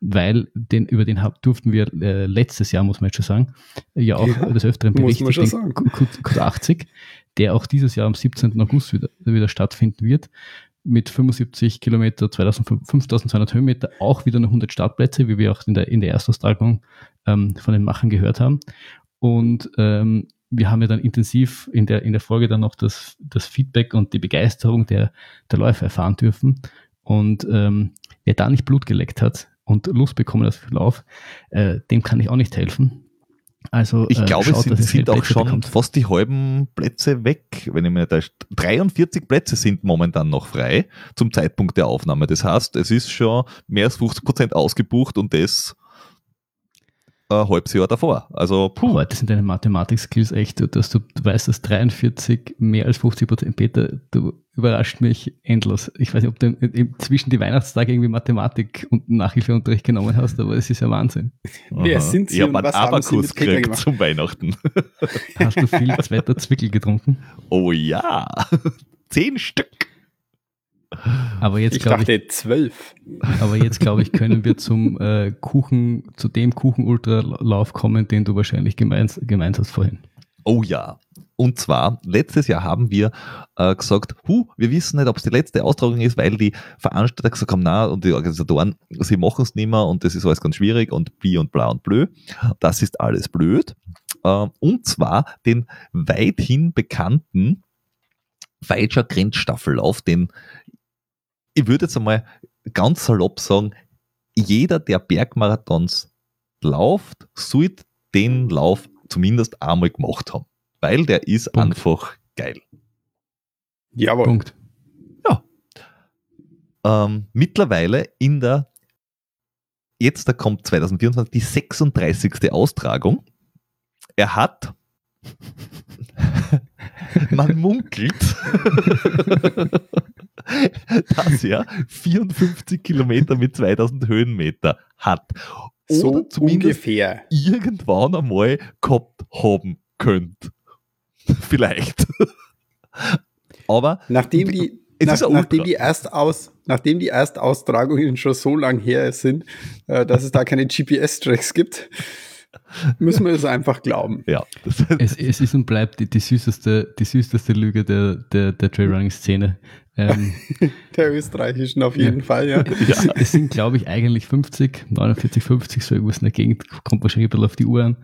weil den, über den durften wir äh, letztes Jahr, muss man jetzt schon sagen, ja auch ja, des Öfteren berichtet, den Q80, der auch dieses Jahr am 17. August wieder, wieder stattfinden wird, mit 75 Kilometer, 5200 Höhenmeter, auch wieder noch 100 Startplätze, wie wir auch in der, in der Erstaustragung ähm, von den Machern gehört haben. Und ähm, wir haben ja dann intensiv in der, in der Folge dann noch das, das Feedback und die Begeisterung der, der Läufer erfahren dürfen. Und ähm, wer da nicht Blut geleckt hat, und Lust bekommen auf Lauf, äh, dem kann ich auch nicht helfen. Also, ich äh, glaube, schaut, es sind, sind auch schon bekommt. fast die halben Plätze weg, wenn ich mir da 43 Plätze sind momentan noch frei zum Zeitpunkt der Aufnahme. Das heißt, es ist schon mehr als 50 Prozent ausgebucht und das ein halbes Jahr davor. Also, puh. Heute sind deine Mathematik-Skills echt, dass du, du weißt, dass 43 mehr als 50 Prozent, Peter, du überrascht mich endlos. Ich weiß nicht, ob du zwischen die Weihnachtstage irgendwie Mathematik und Nachhilfeunterricht genommen hast, aber es ist ja Wahnsinn. Wer sind Sie ich und was haben Sie mit gekriegt zum Weihnachten? Hast du viel zweiter Zwickel getrunken? Oh ja, zehn Stück. Aber jetzt glaube ich, ich zwölf. Aber jetzt glaube ich, können wir zum äh, Kuchen, zu dem Kuchen-Ultralauf kommen, den du wahrscheinlich gemeint, gemeint hast vorhin. Oh ja. Und zwar, letztes Jahr haben wir äh, gesagt, hu, wir wissen nicht, ob es die letzte Austragung ist, weil die Veranstalter gesagt haben, na, und die Organisatoren, sie machen es nicht mehr und das ist alles ganz schwierig und bi und bla und blö. Das ist alles blöd. Äh, und zwar den weithin bekannten Falscher Grenzstaffellauf, den ich würde jetzt einmal ganz salopp sagen, jeder, der Bergmarathons läuft, sollte den Lauf zumindest einmal gemacht haben. Weil der ist Punkt. einfach geil. Jawohl. Punkt. Ja. Ähm, mittlerweile in der, jetzt da kommt 2024 die 36. Austragung. Er hat, man munkelt, dass er 54 Kilometer mit 2000 Höhenmeter hat. Oder so ungefähr. irgendwann einmal gehabt haben könnt. Vielleicht. Aber nachdem die, nach, nachdem die Erstaus, nachdem die Erstaustragungen schon so lang her sind, äh, dass es da keine GPS-Tracks gibt, Müssen wir es einfach glauben. Ja. Es, es, ist und bleibt die, die, süßeste, die süßeste Lüge der, der, der Trailrunning-Szene. Ähm, der österreichischen auf jeden ja. Fall, ja. Es, es sind, glaube ich, eigentlich 50, 49, 50, so irgendwas in der Gegend, kommt wahrscheinlich ein bisschen auf die Uhr an.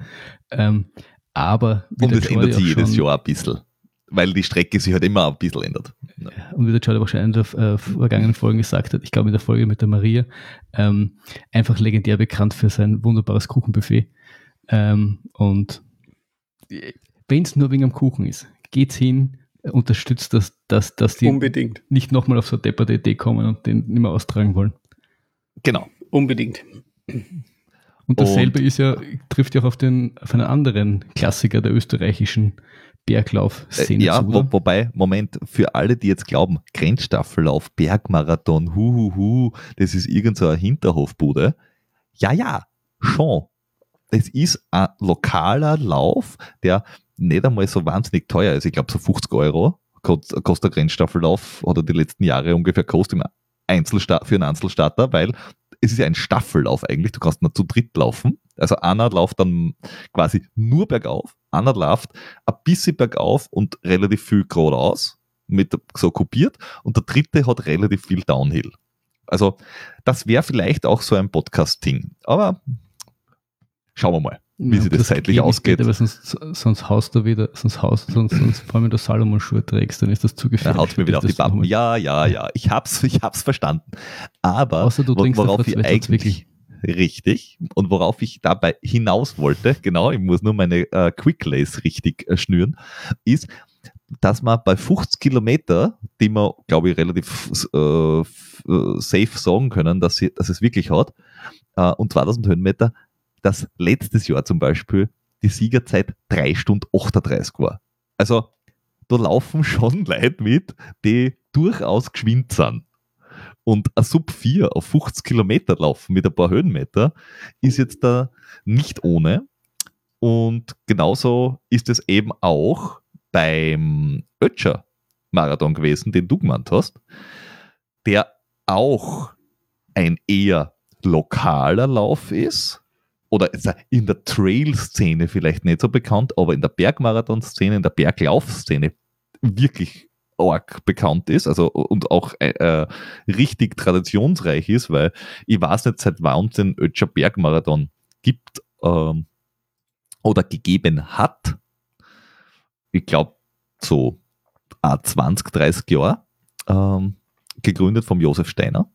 Ähm, aber und es ändert sich jedes Jahr ein bisschen, weil die Strecke sich halt immer ein bisschen ändert. Ja. Und wie der Charlie wahrscheinlich in der äh, vergangenen Folge gesagt hat, ich glaube in der Folge mit der Maria, ähm, einfach legendär bekannt für sein wunderbares Kuchenbuffet. Ähm, und wenn es nur wegen am Kuchen ist, geht's hin, unterstützt das, dass, dass die Unbedingt. nicht nochmal auf so eine depperte Idee kommen und den nicht mehr austragen wollen. Genau. Unbedingt. Und dasselbe und, ist ja, trifft ja auch auf, den, auf einen anderen Klassiker der österreichischen Berglauf-Szene. Äh, ja, zu, wo, wobei, Moment, für alle, die jetzt glauben, Grenzstaffellauf, Bergmarathon, huhuhu, das ist irgend so eine Hinterhofbude. Ja, ja, schon es ist ein lokaler Lauf, der nicht einmal so wahnsinnig teuer ist. Ich glaube, so 50 Euro kostet der Grenzstaffellauf, hat er die letzten Jahre ungefähr kostet für einen Einzelstarter, weil es ist ja ein Staffellauf eigentlich. Du kannst nur zu dritt laufen. Also einer läuft dann quasi nur bergauf, einer läuft ein bisschen bergauf und relativ viel geradeaus, mit so kopiert, und der dritte hat relativ viel Downhill. Also das wäre vielleicht auch so ein Podcast-Ding. Aber Schauen wir mal, wie ja, sich das, zeitlich ausgeht. aber sonst, sonst haust du wieder, sonst haust sonst, sonst vor allem wenn du Salomon-Schuhe trägst, dann ist das zu gefährlich. Dann haut mir wieder auf die Pappen. Ja, ja, ja, ich hab's, ich hab's verstanden. Aber Außer du worauf ich eigentlich wirklich richtig und worauf ich dabei hinaus wollte, genau, ich muss nur meine äh, Quick Lace richtig äh, schnüren, ist, dass man bei 50 Kilometer, die man, glaube ich, relativ äh, äh, safe sagen können, dass, sie, dass es wirklich hat, äh, und 2000 Höhenmeter, dass letztes Jahr zum Beispiel die Siegerzeit 3 Stunden 38 war. Also da laufen schon Leute mit, die durchaus geschwind sind. Und ein Sub 4 auf 50 Kilometer laufen mit ein paar Höhenmeter ist jetzt da nicht ohne. Und genauso ist es eben auch beim Ötscher Marathon gewesen, den du gemeint hast, der auch ein eher lokaler Lauf ist, oder in der Trail-Szene vielleicht nicht so bekannt, aber in der Bergmarathon-Szene, in der Berglauf-Szene wirklich arg bekannt ist, also und auch äh, äh, richtig traditionsreich ist, weil ich weiß nicht, seit wann es den Ötscher Bergmarathon gibt ähm, oder gegeben hat. Ich glaube, so 20, 30 Jahre, ähm, gegründet vom Josef Steiner.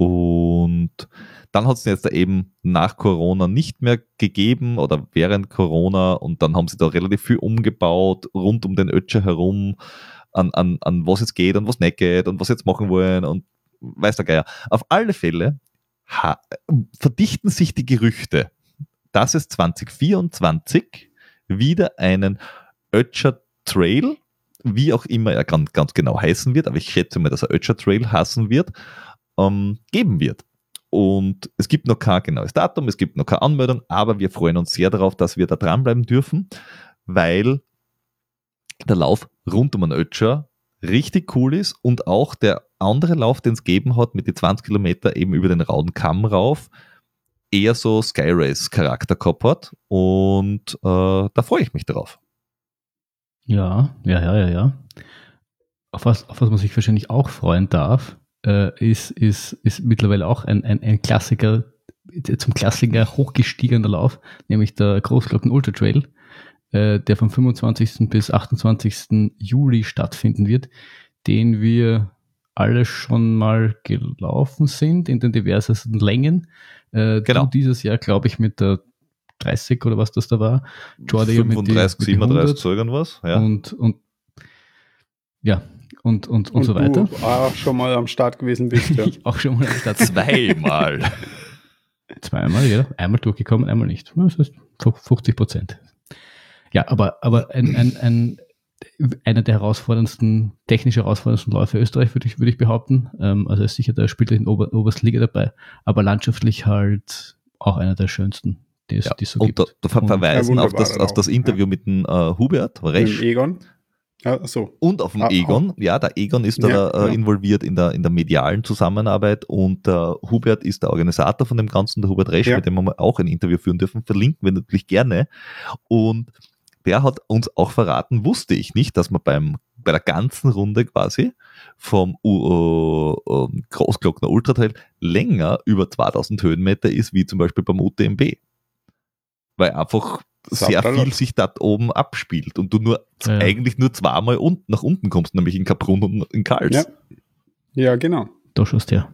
Und dann hat es jetzt eben nach Corona nicht mehr gegeben oder während Corona und dann haben sie da relativ viel umgebaut rund um den Ötscher herum, an, an, an was jetzt geht und was nicht geht und was jetzt machen wollen und weiß der Geier. Auf alle Fälle verdichten sich die Gerüchte, dass es 2024 wieder einen Ötscher Trail, wie auch immer er ganz, ganz genau heißen wird, aber ich schätze mal, dass er Ötscher Trail heißen wird, ähm, geben wird. Und es gibt noch kein genaues Datum, es gibt noch keine Anmeldung, aber wir freuen uns sehr darauf, dass wir da dranbleiben dürfen, weil der Lauf rund um den Ötscher richtig cool ist und auch der andere Lauf, den es gegeben hat, mit den 20 Kilometer eben über den rauen Kamm rauf, eher so Sky Race Charakter gehabt hat und äh, da freue ich mich drauf. Ja, ja, ja, ja, ja. Auf was, auf was man sich wahrscheinlich auch freuen darf, äh, ist, ist, ist mittlerweile auch ein, ein, ein Klassiker, zum Klassiker hochgestiegener Lauf, nämlich der Großglocken Ultra Trail, äh, der vom 25. bis 28. Juli stattfinden wird, den wir alle schon mal gelaufen sind in den diversesten Längen. Äh, genau. dieses Jahr, glaube ich, mit der 30 oder was das da war. Jordi 35, mit die, 37, so irgendwas. Ja. Und, und ja, und, und, und, und so weiter. Du auch schon mal am Start gewesen bist, ja. ich auch schon mal am Start. Zweimal. Zweimal, ja. Einmal durchgekommen, einmal nicht. Das heißt 50 Prozent. Ja, aber, aber ein, ein, ein, einer der herausforderndsten, technisch herausforderndsten Läufe Österreich, würde ich, würde ich behaupten. Ähm, also ist sicher der spielt in Ober, obersten Liga dabei, aber landschaftlich halt auch einer der schönsten, die es, ja, die es so und gibt. Da, da verweisen auf, das, auf das Interview ja. mit dem äh, Hubert Resch. Egon. Ja, so. Und auf dem ah, Egon, ja, der Egon ist da ja, äh, involviert in der, in der medialen Zusammenarbeit. Und der Hubert ist der Organisator von dem Ganzen, der Hubert Resch, mit dem wir auch ein Interview führen dürfen, verlinken wir natürlich gerne. Und der hat uns auch verraten, wusste ich nicht, dass man beim, bei der ganzen Runde quasi vom uh, uh, Großglockner Ultratrail länger über 2000 Höhenmeter ist, wie zum Beispiel beim UTMB. Weil einfach sehr viel sich dort oben abspielt und du nur ja. eigentlich nur zweimal un nach unten kommst, nämlich in Kaprun und in Karls. Ja, ja genau. Da schaust du ja.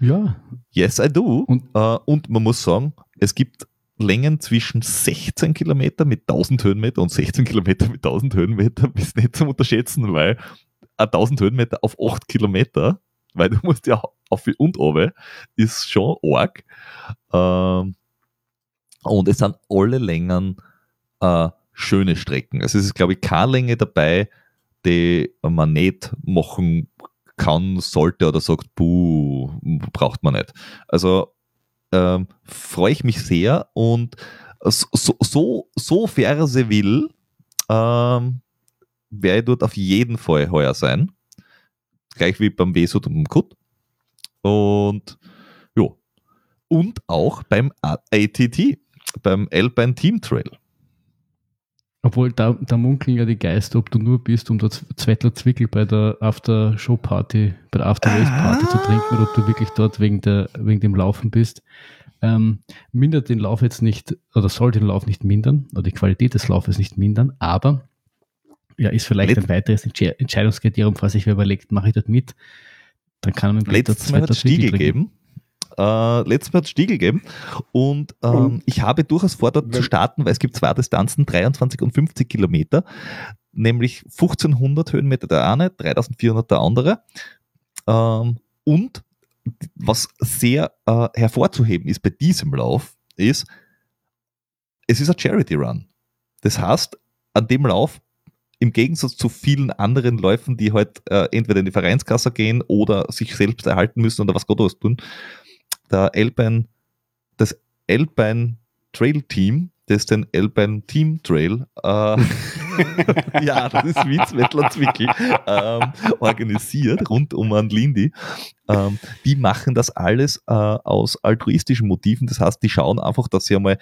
Ja. Yes, I do. Und, uh, und man muss sagen, es gibt Längen zwischen 16 Kilometer mit 1000 Höhenmeter und 16 Kilometer mit 1000 Höhenmeter ist nicht zum Unterschätzen, weil 1000 Höhenmeter auf 8 Kilometer, weil du musst ja auf und oben, ist schon arg. Ähm, und es sind alle Längen äh, schöne Strecken. Also es ist, glaube ich, keine Länge dabei, die man nicht machen kann, sollte oder sagt, buh, braucht man nicht. Also ähm, freue ich mich sehr und so, so, so Verse will, ähm, werde ich dort auf jeden Fall heuer sein. Gleich wie beim Wesut und beim Kut. Und ja. Und auch beim ATT, beim Alpine Team Trail. Obwohl, da, da munkeln ja die Geister, ob du nur bist, um dort Zwettler Zwickel bei der After-Show-Party, bei der After-Race-Party ah. zu trinken oder ob du wirklich dort wegen, der, wegen dem Laufen bist. Ähm, mindert den Lauf jetzt nicht, oder soll den Lauf nicht mindern, oder die Qualität des Laufes nicht mindern, aber ja, ist vielleicht Let ein weiteres Entscheidungskriterium, falls ich mir überlegt, mache ich dort mit, dann kann man mit Letztes Mal hat Stiegel geben. Äh, letztes Mal hat es Stiegel gegeben und ähm, ich habe durchaus vor, dort zu starten, weil es gibt zwei Distanzen, 23 und 50 Kilometer, nämlich 1500 Höhenmeter der eine, 3400 der andere. Ähm, und was sehr äh, hervorzuheben ist bei diesem Lauf, ist, es ist ein Charity Run. Das heißt, an dem Lauf, im Gegensatz zu vielen anderen Läufen, die halt äh, entweder in die Vereinskasse gehen oder sich selbst erhalten müssen oder was Gott was tun, der Alpine, das Alpine Trail Team, das den Alpine Team Trail, äh, ja, das ist wie Zwettler Zwickel, ähm, organisiert rund um an Lindy. Ähm, die machen das alles äh, aus altruistischen Motiven. Das heißt, die schauen einfach, dass sie einmal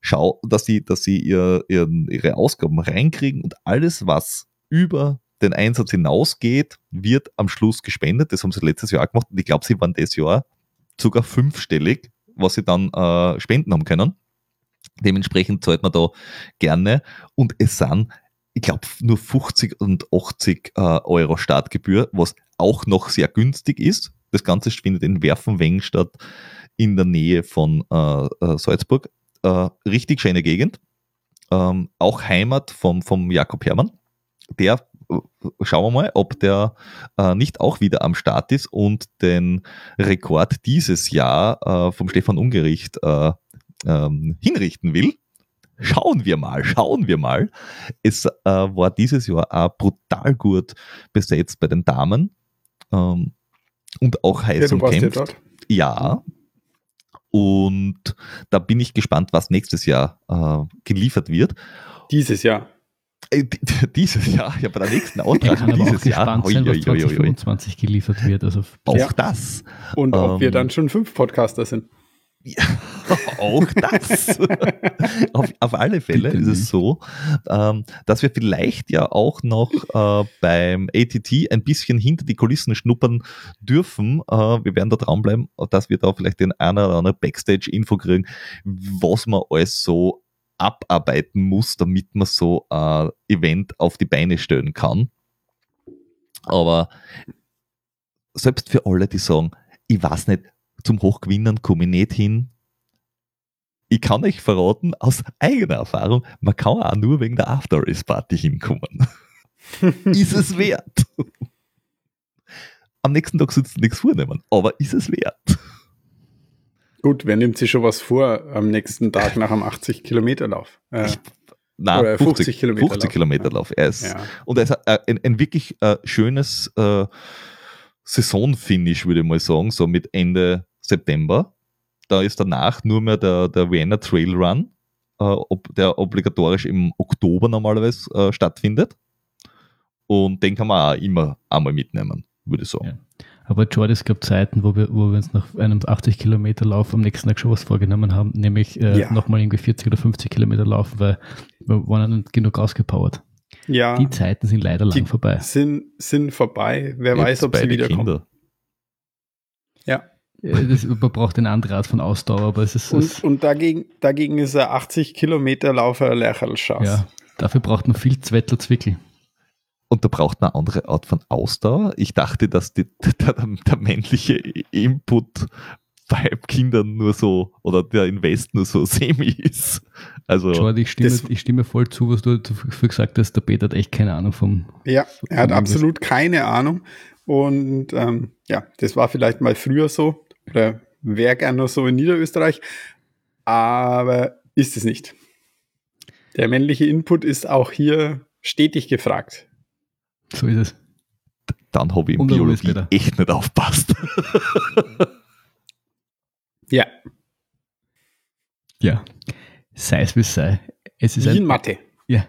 schau, dass sie, dass sie ihr, ihren, ihre Ausgaben reinkriegen und alles, was über den Einsatz hinausgeht, wird am Schluss gespendet. Das haben sie letztes Jahr gemacht und ich glaube, sie waren das Jahr sogar fünfstellig, was sie dann äh, spenden haben können. Dementsprechend zahlt man da gerne und es sind, ich glaube, nur 50 und 80 äh, Euro Startgebühr, was auch noch sehr günstig ist Das Ganze findet in Werfenweng statt, in der Nähe von äh, äh, Salzburg. Äh, richtig schöne Gegend. Ähm, auch Heimat vom, vom Jakob Hermann. Der, schauen wir mal, ob der äh, nicht auch wieder am Start ist und den Rekord dieses Jahr äh, vom Stefan Ungericht äh, ähm, hinrichten will. Schauen wir mal, schauen wir mal. Es äh, war dieses Jahr auch brutal gut besetzt bei den Damen ähm, und auch heiß ja, umkämpft. Ja, und da bin ich gespannt, was nächstes Jahr äh, geliefert wird. Dieses Jahr. Äh, dieses Jahr, ja, bei der nächsten Austragung dieses Jahr. Sein, was 2025 geliefert wird. Also auch ja. das. Und ob ähm, wir dann schon fünf Podcaster sind. Ja, auch das. auf, auf, alle Fälle ist es so, ähm, dass wir vielleicht ja auch noch äh, beim ATT ein bisschen hinter die Kulissen schnuppern dürfen. Äh, wir werden da dranbleiben, dass wir da vielleicht den einen oder anderen Backstage-Info kriegen, was man alles so abarbeiten muss, damit man so ein Event auf die Beine stellen kann. Aber selbst für alle, die sagen, ich weiß nicht, zum Hochgewinnen komme ich nicht hin. Ich kann euch verraten, aus eigener Erfahrung, man kann auch nur wegen der After-Race-Party hinkommen. ist es wert. Am nächsten Tag sollst du nichts vornehmen, aber ist es wert. Gut, wer nimmt sich schon was vor am nächsten Tag nach einem 80-Kilometer-Lauf? Äh, Nein, 50, 50 Kilometer 50 Kilometer Lauf. Er ist, ja. Und er ist ein, ein wirklich äh, schönes äh, Saisonfinish, würde ich mal sagen, so mit Ende September. Da ist danach nur mehr der, der Vienna Trail Run, äh, ob, der obligatorisch im Oktober normalerweise äh, stattfindet. Und den kann man auch immer einmal mitnehmen, würde ich sagen. Ja. Aber Jordi, es gab Zeiten, wo wir, wo wir uns nach einem 80 Kilometer Lauf am nächsten Tag schon was vorgenommen haben, nämlich äh, ja. nochmal irgendwie 40 oder 50 Kilometer laufen, weil wir waren nicht genug ausgepowert. Ja. Die Zeiten sind leider lang vorbei. Sind, sind vorbei. Wer Jetzt weiß, ob sie wiederkommen. Ja. Das, man braucht eine andere Art von Ausdauer, aber es ist. Und, und dagegen, dagegen ist ein 80 Kilometer Laufer Lächerlschatz. Ja, dafür braucht man viel Zwettel Zwickel. Und da braucht man eine andere Art von Ausdauer. Ich dachte, dass die, der, der, männliche Input bei Kindern nur so oder der Invest nur so semi ist. Also Jordi, ich stimme, ich stimme voll zu, was du dafür gesagt hast. Der Peter hat echt keine Ahnung vom. Ja, er hat absolut keine Ahnung. Und ähm, ja, das war vielleicht mal früher so oder wäre gerne noch so in Niederösterreich, aber ist es nicht. Der männliche Input ist auch hier stetig gefragt. So ist es. Dann habe ich in Biologie echt nicht aufpasst. ja. Ja. Sei es wie es sei. Es ist wie in Mathe. Ja.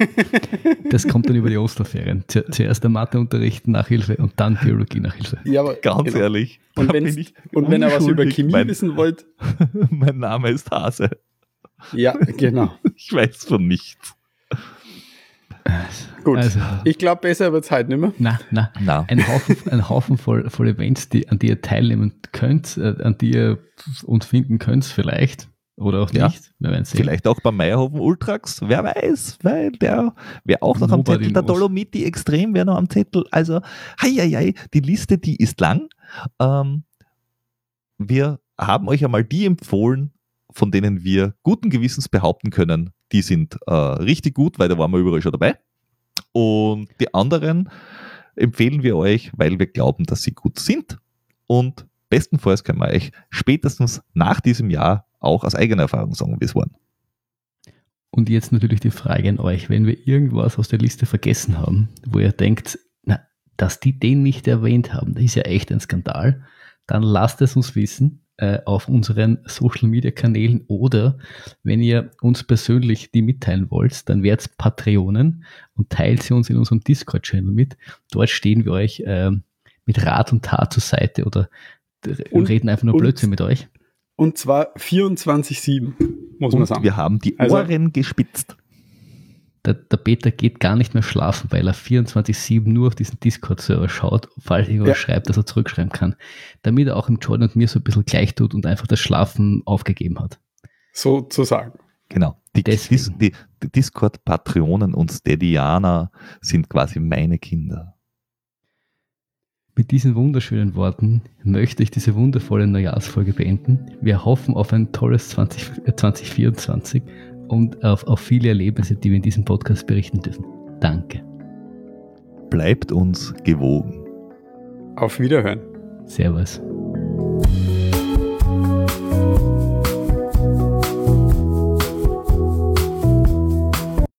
das kommt dann über die Osterferien. Zuerst der Matheunterricht Nachhilfe und dann Biologie Nachhilfe. Ja, aber ganz genau. ehrlich. Und, und wenn ihr was über Chemie mein, wissen wollt. mein Name ist Hase. Ja, genau. Ich weiß von nichts. Gut. Also, ich glaube, besser wird es heute nicht mehr. Nein, nein. No. Ein Haufen, ein Haufen voll, voll Events, die, an die ihr teilnehmen könnt, äh, an die ihr uns finden könnt, vielleicht. Oder auch ja. nicht. Vielleicht auch beim Meierhofen Ultrax, wer weiß, weil der wäre auch noch am Zettel. Der Dolomiti Extrem wäre noch am Zettel. Also, hei, hei, hei, die Liste, die ist lang. Ähm, wir haben euch einmal die empfohlen, von denen wir guten Gewissens behaupten können, die sind äh, richtig gut, weil da waren wir überall schon dabei. Und die anderen empfehlen wir euch, weil wir glauben, dass sie gut sind. Und bestenfalls können wir euch spätestens nach diesem Jahr auch aus eigener Erfahrung sagen, wie es waren. Und jetzt natürlich die Frage an euch, wenn wir irgendwas aus der Liste vergessen haben, wo ihr denkt, na, dass die den nicht erwähnt haben, das ist ja echt ein Skandal, dann lasst es uns wissen auf unseren Social Media Kanälen oder wenn ihr uns persönlich die mitteilen wollt, dann werdet Patreonen und teilt sie uns in unserem Discord-Channel mit. Dort stehen wir euch äh, mit Rat und Tat zur Seite oder und, reden einfach nur Blödsinn mit euch. Und zwar 24-7, muss und man sagen. Wir haben die also Ohren also, gespitzt. Der, der, Peter geht gar nicht mehr schlafen, weil er 24-7 nur auf diesen Discord-Server schaut, falls irgendwas ja. schreibt, dass er zurückschreiben kann. Damit er auch im Jordan und mir so ein bisschen gleich tut und einfach das Schlafen aufgegeben hat. Sozusagen. Genau. Die, Dis, die, die Discord-Patronen und Steadianer sind quasi meine Kinder. Mit diesen wunderschönen Worten möchte ich diese wundervolle Neujahrsfolge beenden. Wir hoffen auf ein tolles 20, 2024 und auf, auf viele Erlebnisse, die wir in diesem Podcast berichten dürfen. Danke. Bleibt uns gewogen. Auf Wiederhören. Servus.